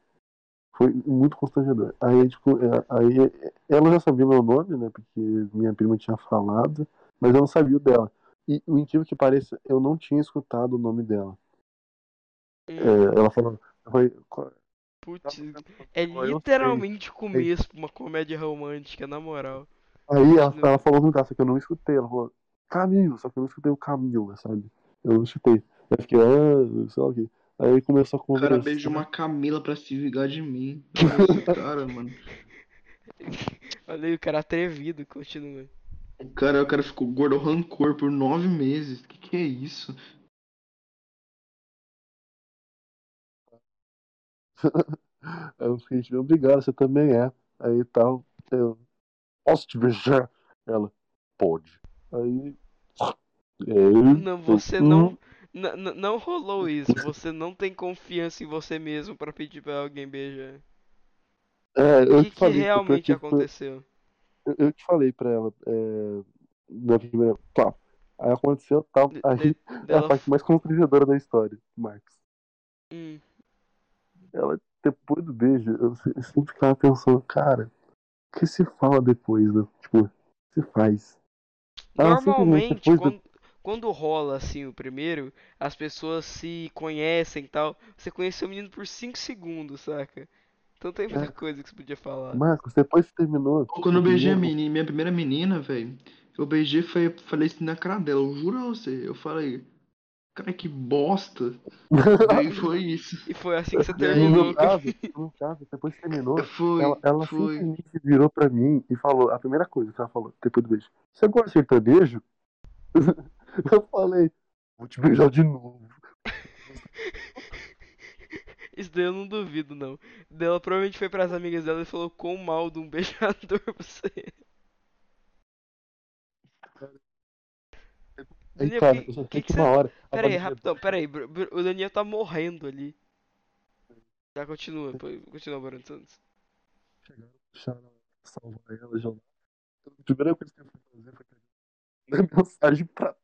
Foi muito constrangedor. Aí, tipo, é, aí ela já sabia meu nome, né? Porque minha prima tinha falado, mas eu não sabia o dela. E o incrível que pareça, eu não tinha escutado o nome dela. Hum, É, ela falou, "Qual- putz, é sei." literalmente o começo pra uma comédia romântica, na moral. Aí ela, ela falou no lugar, só que eu não escutei. Ela falou, Camilo, só que eu não escutei o Camilo, sabe? Eu não escutei. Aí eu fiquei, ah, sei lá o quê. Aí começou a O conversar. cara beijou uma Camila pra se vingar de mim. Cara, mano. Olha aí, o cara atrevido, continua. O cara, o cara ficou gordo rancor por nove meses. Que que é isso? Aí eu fiquei, obrigado, você também é. Aí tal, eu, posso te beijar? Ela, pode. Aí, Não, você não. Não rolou isso. Você não tem confiança em você mesmo pra pedir pra alguém beijar. É, O eu que, te que falei, realmente foi- aconteceu? eu, eu te falei pra ela, é, na primeira, tá. Aí aconteceu tal, De- aí é a parte mais constrangedora da história, Marcos. Hum, Ela, depois do beijo, eu, se- eu sinto que ela pensou, cara, o que se fala depois, né? Tipo, o que se faz? Simplesmente Normalmente, quando, quando rola assim o primeiro, as pessoas se conhecem e tal. Você conheceu o menino por 5 segundos, saca? Então tem muita É. coisa que você podia falar. Marcos, depois que terminou. Quando eu beijei a menina, minha primeira menina, velho, eu beijei e falei, falei isso na cara dela, eu juro a você. Eu falei, cara, que bosta. Daí foi isso. E foi assim que você E terminou No a caso, no caso, depois que terminou, Foi, ela, ela foi. simplesmente virou pra mim e falou, a primeira coisa que ela falou, depois do beijo, você gosta de sertanejo? Eu falei, vou te beijar de novo. Isso daí eu não duvido, não. Daí Ela provavelmente foi pras amigas dela e falou quão mal de um beijador você é. Aí, Daniel, cara, que- eu só que que que você- uma hora. Pera aí, rapidão, pera aí. O Daniel tá morrendo ali. Já continua, continua, Bruno Santos. chegaram, puxaram, salvar ela já. A primeira coisa que eu fui fazer foi pegar mensagem pra.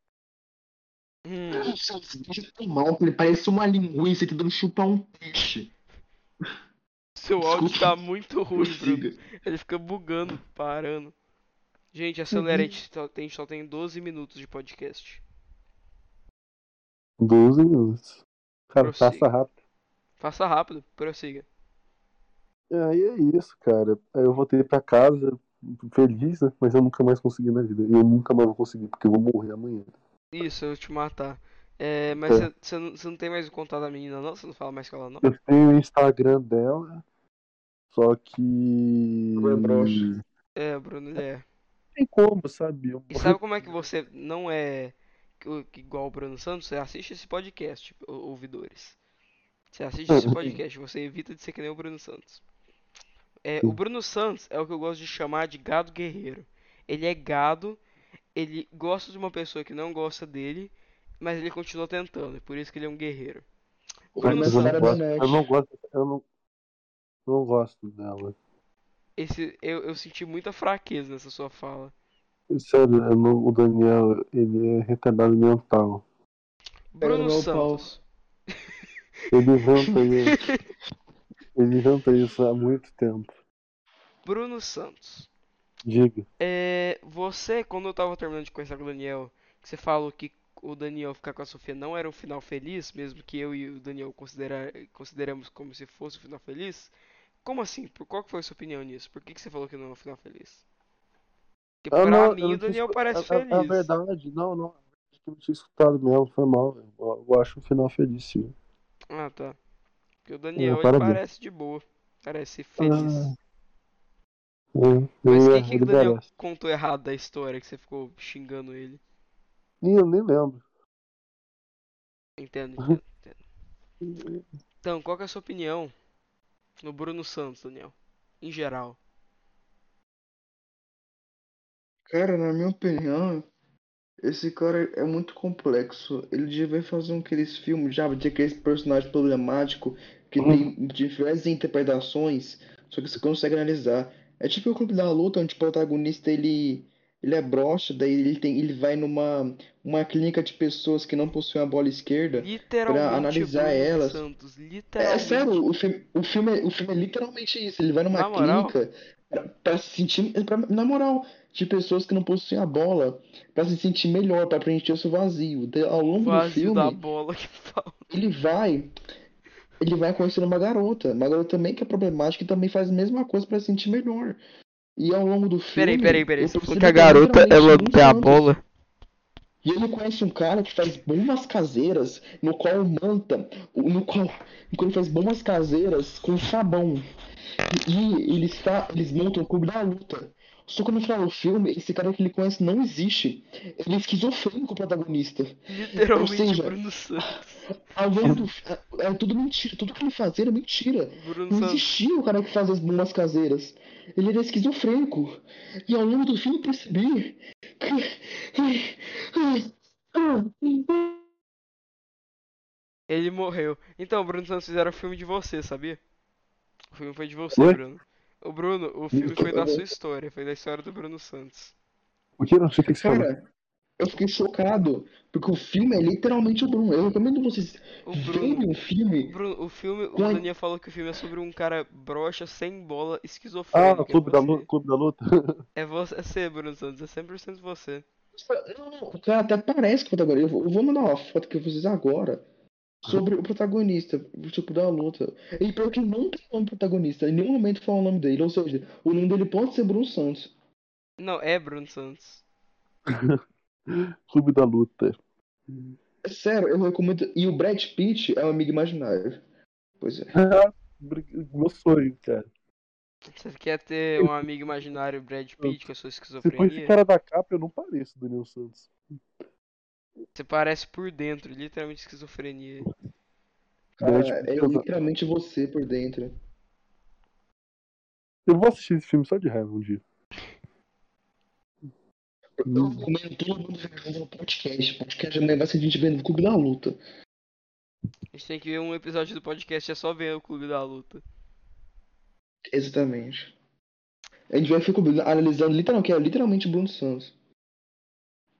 Hum, Deixa eu mal, ele parece uma linguiça tentando chupar um peixe. seu áudio Desculpa. tá muito ruim, Bruno. Ele fica bugando, parando. Gente, acelera, a gente só tem, só tem 12 minutos de podcast. 12 minutos. Cara, Prossiga. passa rápido. Faça rápido, prossiga. E aí é isso, cara. Aí eu voltei pra casa feliz, né? Mas eu nunca mais consegui na vida. E eu nunca mais vou conseguir, porque eu vou morrer amanhã. Isso, eu te matar. É, mas É. você não, cê não tem mais o contato da menina, não? Você não fala mais com ela, não? Eu tenho o Instagram dela, só que. Não é broxa. É, Bruno, ele é. Tem como, sabe? Eu E sabe como é que você não é igual o Bruno Santos? Você assiste esse podcast, ou- ouvidores. Você assiste esse Uhum. podcast, você evita de ser que nem o Bruno Santos. É, o. Bruno Santos é o que eu gosto de chamar de gado guerreiro. Ele é gado, ele gosta de uma pessoa que não gosta dele, mas ele continua tentando, e por isso que ele é um guerreiro. O Bruno Mas Bruno eu Santos. não gosto, eu não eu não, não gosto dela. Esse, eu, eu senti muita fraqueza nessa sua fala. Sério, eu não- o Daniel, ele é retardado mental. Bruno Santos. Ele inventa isso. Ele inventa isso há muito tempo. Bruno Santos. Diga. É, você, quando eu tava terminando de conversar com o Daniel, que você falou que o Daniel ficar com a Sofia não era um final feliz, mesmo que eu e o Daniel considera, consideramos como se fosse um final feliz. Como assim? Por qual que foi a sua opinião nisso? Por que, que você falou que não é um final feliz? Porque Ah, pra não, mim o Daniel parece é, é- é feliz. verdade, não, não. Acho que eu não tinha escutado mesmo, foi mal. Eu, eu acho um final feliz, sim. Ah, tá. Porque o Daniel ele parabéns. parece de boa. Parece feliz. Ah, É, Mas o ele, que, que ele o Daniel merece. contou errado da história que você ficou xingando ele? Nem, eu nem lembro. Entendo, entendo, entendo. Então, qual que é a sua opinião no Bruno Santos, Daniel? Em geral. Cara, na minha opinião, esse cara é muito complexo. Ele devia fazer um aqueles filmes, já, de aqueles personagem problemático que tem diversas interpretações, só que você consegue analisar. É tipo o Clube da Luta, onde o protagonista ele, ele é broxa, daí ele tem, ele vai numa uma clínica de pessoas que não possuem a bola esquerda. Literalmente analisar Bruno elas. Santos. É Literalmente. sério, o filme, o filme, é- o filme é literalmente isso. Ele vai numa Na clínica pra se sentir, pra- na moral, de pessoas que não possuem a bola, pra se sentir melhor, pra preencher o seu vazio. De- ao longo do Vazio da filme, bola que falta. ele vai, ele vai conhecendo uma garota, uma garota também que é problemática e também faz a mesma coisa pra se sentir melhor. E ao longo do filme, Peraí, peraí, peraí. Você falou que a garota, ela tem a bola? E ele conhece um cara que faz bombas caseiras, no qual manta, no qual, no qual ele faz bombas caseiras com sabão. E ele está, eles montam o clube da luta. Só que no final do filme, esse cara que ele conhece não existe. Ele é esquizofrênico, o protagonista. Literalmente seja, Bruno Santos. Ao longo do, é, é tudo mentira, tudo que ele fazia era mentira. Bruno Não Santos. existia o cara que faz as bombas caseiras. Ele era esquizofrênico. E ao longo do filme eu percebi que. Ele morreu. Então, Bruno Santos fizeram o filme de você, sabia? O filme foi de você, Oi? Bruno. O Bruno, o filme foi da sua história, foi da história do Bruno Santos. O que? Não sei o que você falou. Cara, eu fiquei chocado. Porque o filme é literalmente o Bruno. Eu recomendo vocês O verem Bruno, o filme. Bruno, o filme, o Com- Daniel falou que o filme é sobre um cara broxa, sem bola, Ah, esquizofrênico. o Clube é da. Luta. Clube da Luta. É você, é você, Bruno Santos, é 100% você. Não, não, o cara até parece que o protagonista. Eu vou- eu vou mandar uma foto aqui pra vocês agora. Sobre o protagonista, o tipo da luta. E pior que não tem nome protagonista, em nenhum momento fala o nome dele. Ou seja, o nome dele pode ser Bruno Santos. Não, é Bruno Santos. Clube da Luta. É sério, eu recomendo. E o Brad Pitt é um amigo imaginário. Pois é. Meu sonho, cara. Você quer ter um amigo imaginário Brad Pitt com a sua Se for esse esquizofrenia? cara da capa, eu não pareço Daniel Santos. Você parece por dentro, literalmente esquizofrenia. Cara, é literalmente você por dentro. Eu vou assistir esse filme só de raiva um dia. Eu recomendo todo mundo podcast. Podcast amanhã vai ser a gente vendo o Clube da Luta. A gente tem que ver um episódio do podcast, é só ver o Clube da Luta. Exatamente. A gente vai ficar analisando literalmente, que é literalmente o Bruno Santos.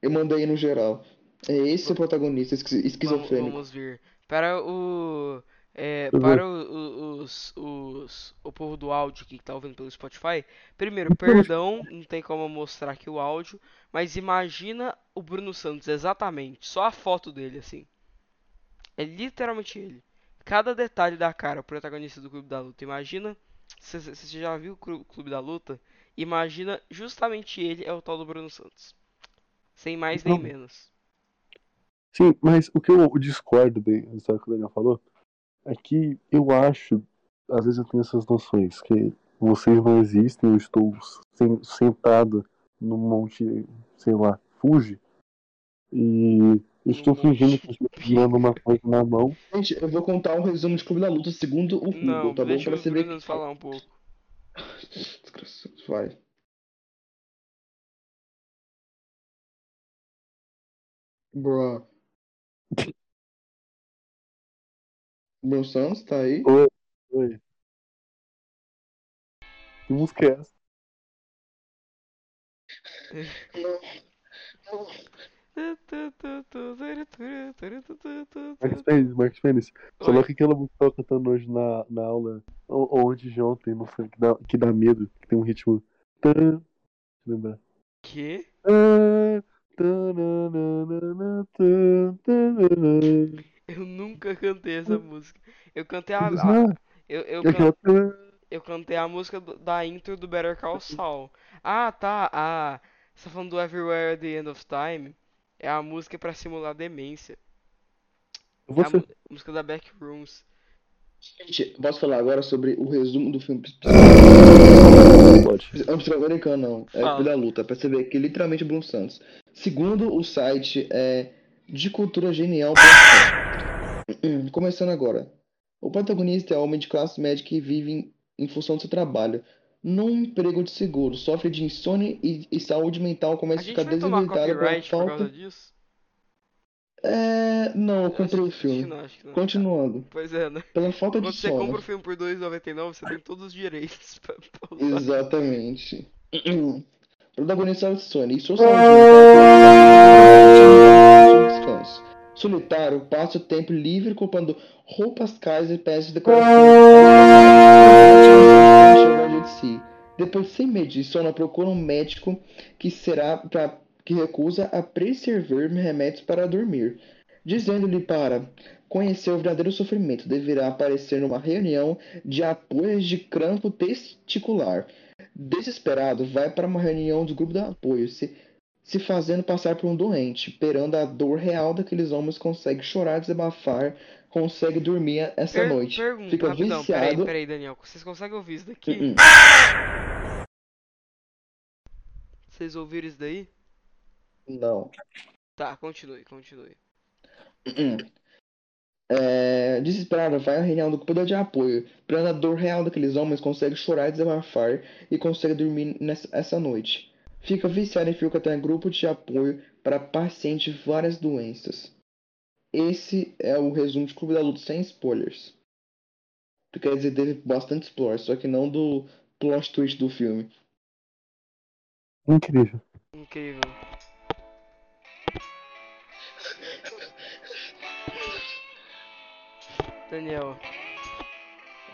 Eu mandei no geral. É esse o protagonista, esqui- Vamos, esquizofrênico. vamos ver. Para o. é, para o, o- os, os, o povo do áudio aqui que tá ouvindo pelo Spotify, primeiro, perdão, não tem como mostrar aqui o áudio, mas imagina o Bruno Santos exatamente, só a foto dele assim. É literalmente ele. Cada detalhe da cara, o protagonista do Clube da Luta. Imagina. Se você já viu o Clu- Clube da Luta? Imagina justamente ele é o tal do Bruno Santos. Sem mais nem menos. Sim, mas o que eu discordo da história que o Daniel falou é que eu acho, às vezes eu tenho essas noções, que vocês não existem, eu estou sen- sentado num monte, sei lá, Fuji, e estou fingindo que estou segurando uma coisa na mão. Gente, eu vou contar um resumo de Clube da Luta segundo o Google, Não, tá bom? deixa Pra o você ver que... falar um pouco. Desgraçado, Vai. Bro. Bruno Santos, tá aí? Oi. Que música é essa? Marcos Pérez, Marcos Pérez. Só Oi. que aquela música que eu tava cantando hoje na, na aula, ou, ou antes de ontem, não sei, que dá, que dá medo, que tem um ritmo. Deixa eu lembrar. Que? Tanana. Eu nunca cantei essa música. Eu cantei a, a- eu, eu, can- eu cantei a música do- da intro do Better Call Saul. Ah, tá. Ah, você tá falando do Everywhere at the End of Time? É a música pra simular demência. É a Você, mu- música da Backrooms. Gente, posso falar agora sobre o resumo do filme pode. Amsterdã americano, não. É da Luta, pra você ver que literalmente é Bruno Santos. Segundo o site é de cultura genial. Começando agora. O protagonista é homem de classe média que vive em, em função do seu trabalho. Num emprego de seguro, sofre de insônia e, e saúde mental começa a ficar pela copyright por falta. disso? É. Não, eu comprei o filme. não, não. Continuando. Pois é, né? Pela falta de Quando você sono. compra o filme por R$ 2,99, você tem todos os direitos pra, pra. Exatamente. Protagonista de Sony e sua saúde descanso. Solitário, passa o tempo livre comprando roupas caras e peças de decoração. de si. Depois, sem medir, Sona procura um médico que será pra, que recusa a prescrever remédios para dormir, dizendo-lhe para conhecer o verdadeiro sofrimento, deverá aparecer numa reunião de apoio de crampo testicular. Desesperado, vai para uma reunião do grupo de apoio, se, se fazendo passar por um doente. Perando a dor real daqueles homens, consegue chorar, desabafar, consegue dormir essa Per- noite. Pergunta, Fica rapidão, peraí, viciado. peraí, Daniel. Vocês conseguem ouvir isso daqui? Hum, hum. Vocês ouviram isso daí? Não. Tá, continue, continue. Hum. É, desesperado, vai à reunião do grupo de apoio. Perando a dor real daqueles homens, consegue chorar, desabafar e consegue dormir nessa essa noite. Fica viciado e fica até grupo de apoio para pacientes de várias doenças. Esse é o resumo de Clube da Luta sem spoilers. Quer dizer, teve bastante spoilers, só que não do plot twist do filme. Incrível. Incrível. Daniel.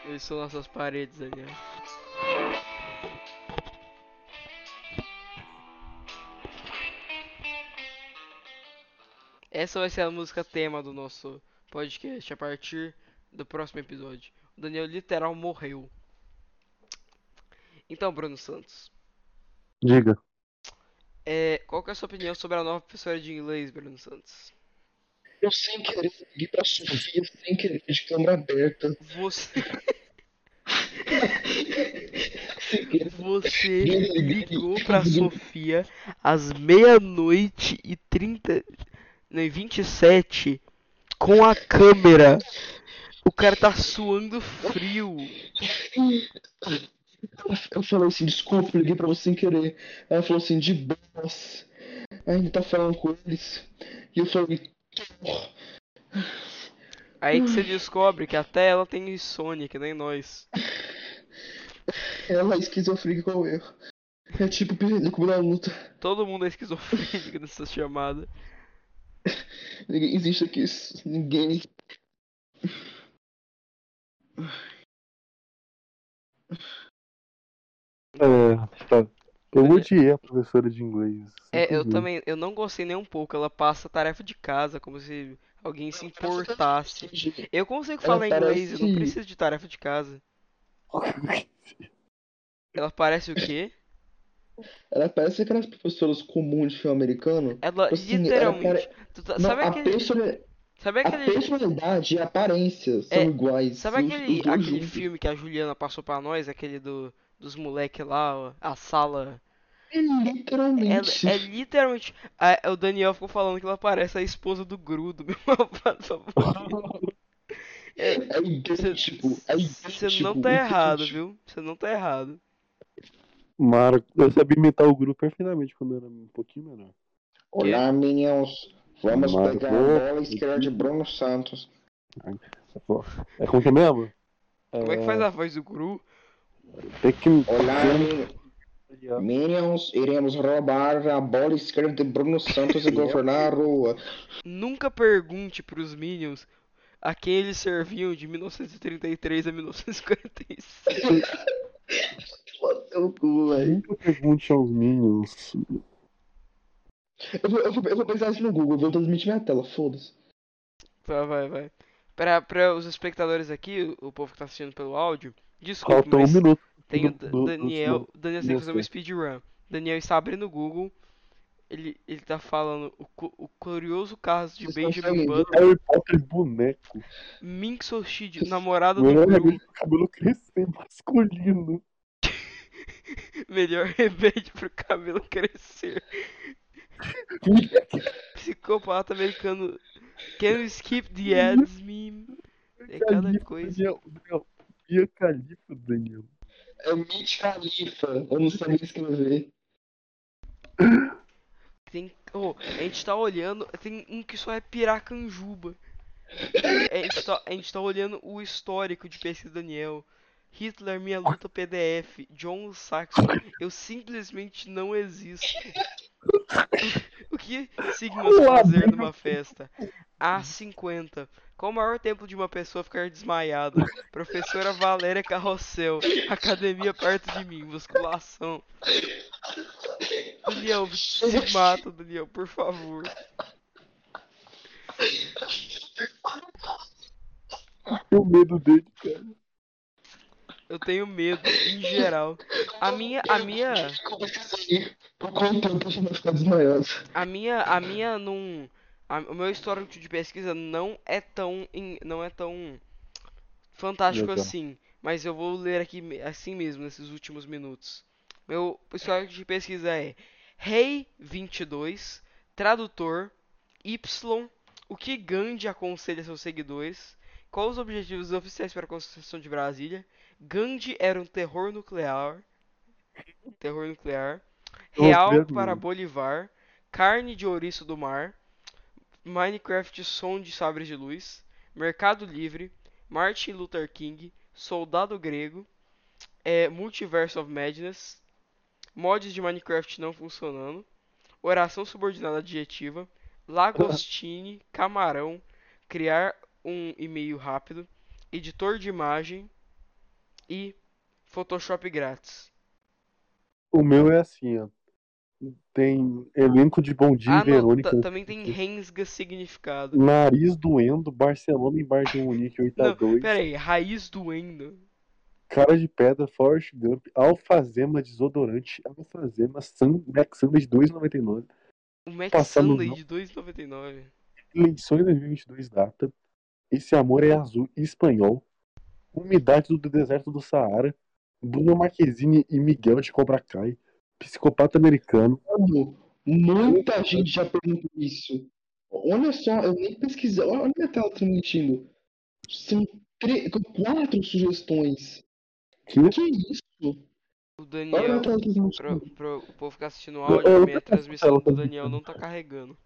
Eu estou nas suas paredes, Daniel. Essa vai ser a música tema do nosso podcast a partir do próximo episódio. O Daniel literal morreu. Então, Bruno Santos, Diga. é, qual é a sua opinião sobre a nova professora de inglês, Bruno Santos? Eu sem querer liguei pra Sofia, sem querer de câmera aberta. Você, você ligou pra Sofia às meia-noite e 30, não, e 27 com a câmera. O cara tá suando frio. Eu falei assim, desculpa, liguei pra você sem querer. Ela falou assim, de boas. Ainda tá falando com eles. E eu falei. Aí que você descobre que até ela tem insônia, que nem nós. ela é esquizofrênica igual eu. É tipo película da luta. Todo mundo é esquizofrênico nessa chamada. Ninguém existe aqui. Ninguém. É, tá. Eu odiei a professora de inglês. É, eu também, eu não gostei nem um pouco. Ela passa tarefa de casa como se a alguém se importasse. Eu consigo Ela falar inglês, eu não parece- preciso de tarefa de casa. Ela parece o quê? Ela parece aquelas professoras comuns de filme americano. Ela Tipo assim, ela literalmente. tu tá- Não, sabe a, aquele. persona- Sabe a aquele. personalidade e a aparência são É, iguais. Sabe aquele, aquele juntos. filme que a Juliana passou pra nós, aquele do, dos moleque lá, a sala. É literalmente. é literalmente. a- o Daniel ficou falando que ela parece a esposa do Grudo, meu malvado favorito. É, É idêntico. É Você não tá errado, idêntico. viu? Você não tá errado. Mara, eu sabia imitar o grupo perfeitamente quando eu era um pouquinho menor. Olá, meninos. Vamos Marcou. pegar a bola esquerda de Bruno Santos. É como que é mesmo? Como é que faz a voz do Gru? Tem que. Olá, tem- meninos. Iremos roubar a bola esquerda de Bruno Santos e governar a rua. Nunca pergunte pros Minions a quem eles serviam de 1933 a 1946. Seu cu, velho. Nunca pergunte aos Minions. Eu vou, eu, vou, eu vou pensar isso no Google, eu vou transmitir minha tela, foda-se. Vai, vai, vai. Pra, pra os espectadores aqui, o povo que tá assistindo pelo áudio, desculpe, Falta um mas minuto. Tem o do- Da- do- do- Daniel. O Daniel tem que fazer uma speedrun. Daniel está abrindo o Google. Ele, ele tá falando o, o curioso caso de Benjamin Button, Harry Potter boneco. Mink Soshid, namorada do é Gru, cabelo, crescer masculino. melhor remédio pro cabelo crescer. Psicopata americano. Can you skip the ads meme? É cada coisa. Daniel, Daniel. Mia Califa, Daniel. É Mitch Khalifa, eu não sabia escrever. Tem, oh, a gente tá olhando, tem um que só é piracanjuba. A gente, tá, a gente tá olhando o histórico de do Daniel. Hitler, minha luta PDF. John Saxon, eu simplesmente não existo. O que sigmas fazer numa festa? A50. Qual o maior tempo de uma pessoa ficar desmaiada? Professora Valéria Carrossel. Academia perto de mim. Musculação. Daniel, se mata, Daniel, por favor. Tenho medo dele, cara. Eu tenho medo, em geral. A minha, a minha, a minha, a minha não, a- o meu histórico de pesquisa não é tão, em- não é tão fantástico Legal. assim. Mas eu vou ler aqui assim mesmo nesses últimos minutos. Meu histórico de pesquisa é Rei 22, tradutor, Y, o que Gandhi aconselha seus seguidores, quais os objetivos oficiais para a Constituição de Brasília, Gandhi era um terror nuclear, terror nuclear, real para Bolivar, carne de ouriço do mar, Minecraft som de sabres de luz, Mercado Livre, Martin Luther King, Soldado Grego, é, Multiverse of Madness, mods de Minecraft não funcionando, oração subordinada adjetiva, Lagostini, camarão, criar um e-mail rápido, editor de imagem e Photoshop grátis. O meu é assim, ó. Tem elenco de Bom Dia Ah, e não, Verônica. ta- também tem Rensga significado. Nariz doendo, Barcelona em Bayern de Munique 8 a Não, 2 pera aí, raiz doendo. Cara de Pedra, Forrest Gump, Alfazema Desodorante, Alfazema Sun, Max Sunday de 2,99. O Max Passando Sunday mal. de 2,99. Eleições 2022 data. Esse amor é azul espanhol. Umidade do deserto do Saara. Bruno Marquezine e Miguel de Cobra Kai. Psicopata americano. Mano, muita gente já perguntou isso. Olha só, eu nem pesquisei. Olha a minha tela transmitindo. São tre- quatro sugestões. Que Que isso? O Olha a Daniel, pro, transmitindo. pro, o povo ficar assistindo o Eu- áudio, eu minha transmissão do ela Daniel não tá carregando.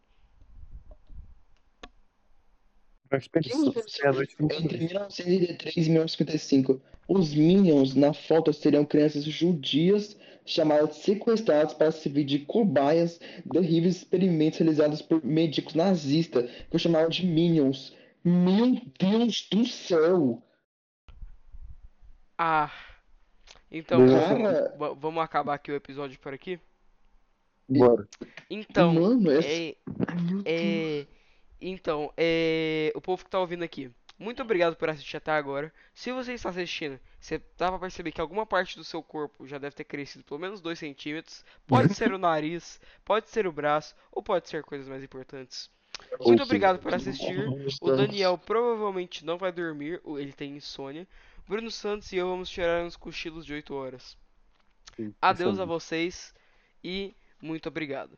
Meia-noite e Entre 22. 1983 e 1955, os Minions na foto seriam crianças judias chamadas sequestradas para servir de cobaias terríveis experimentos realizados por médicos nazistas, que eu chamava de Minions. Meu Deus do céu! Ah. Então, Cara, va- vamos acabar aqui o episódio por aqui? Bora. Então, mano, essa... é, é, Então, é... o povo que tá ouvindo aqui, muito obrigado por assistir até agora. Se você está assistindo, você dá pra perceber que alguma parte do seu corpo já deve ter crescido pelo menos 2 centímetros. Pode ser o nariz, pode ser o braço, ou pode ser coisas mais importantes. Muito obrigado por assistir. O Daniel provavelmente não vai dormir, ou ele tem insônia. Bruno Santos e eu vamos tirar uns cochilos de 8 horas. Adeus a vocês e muito obrigado.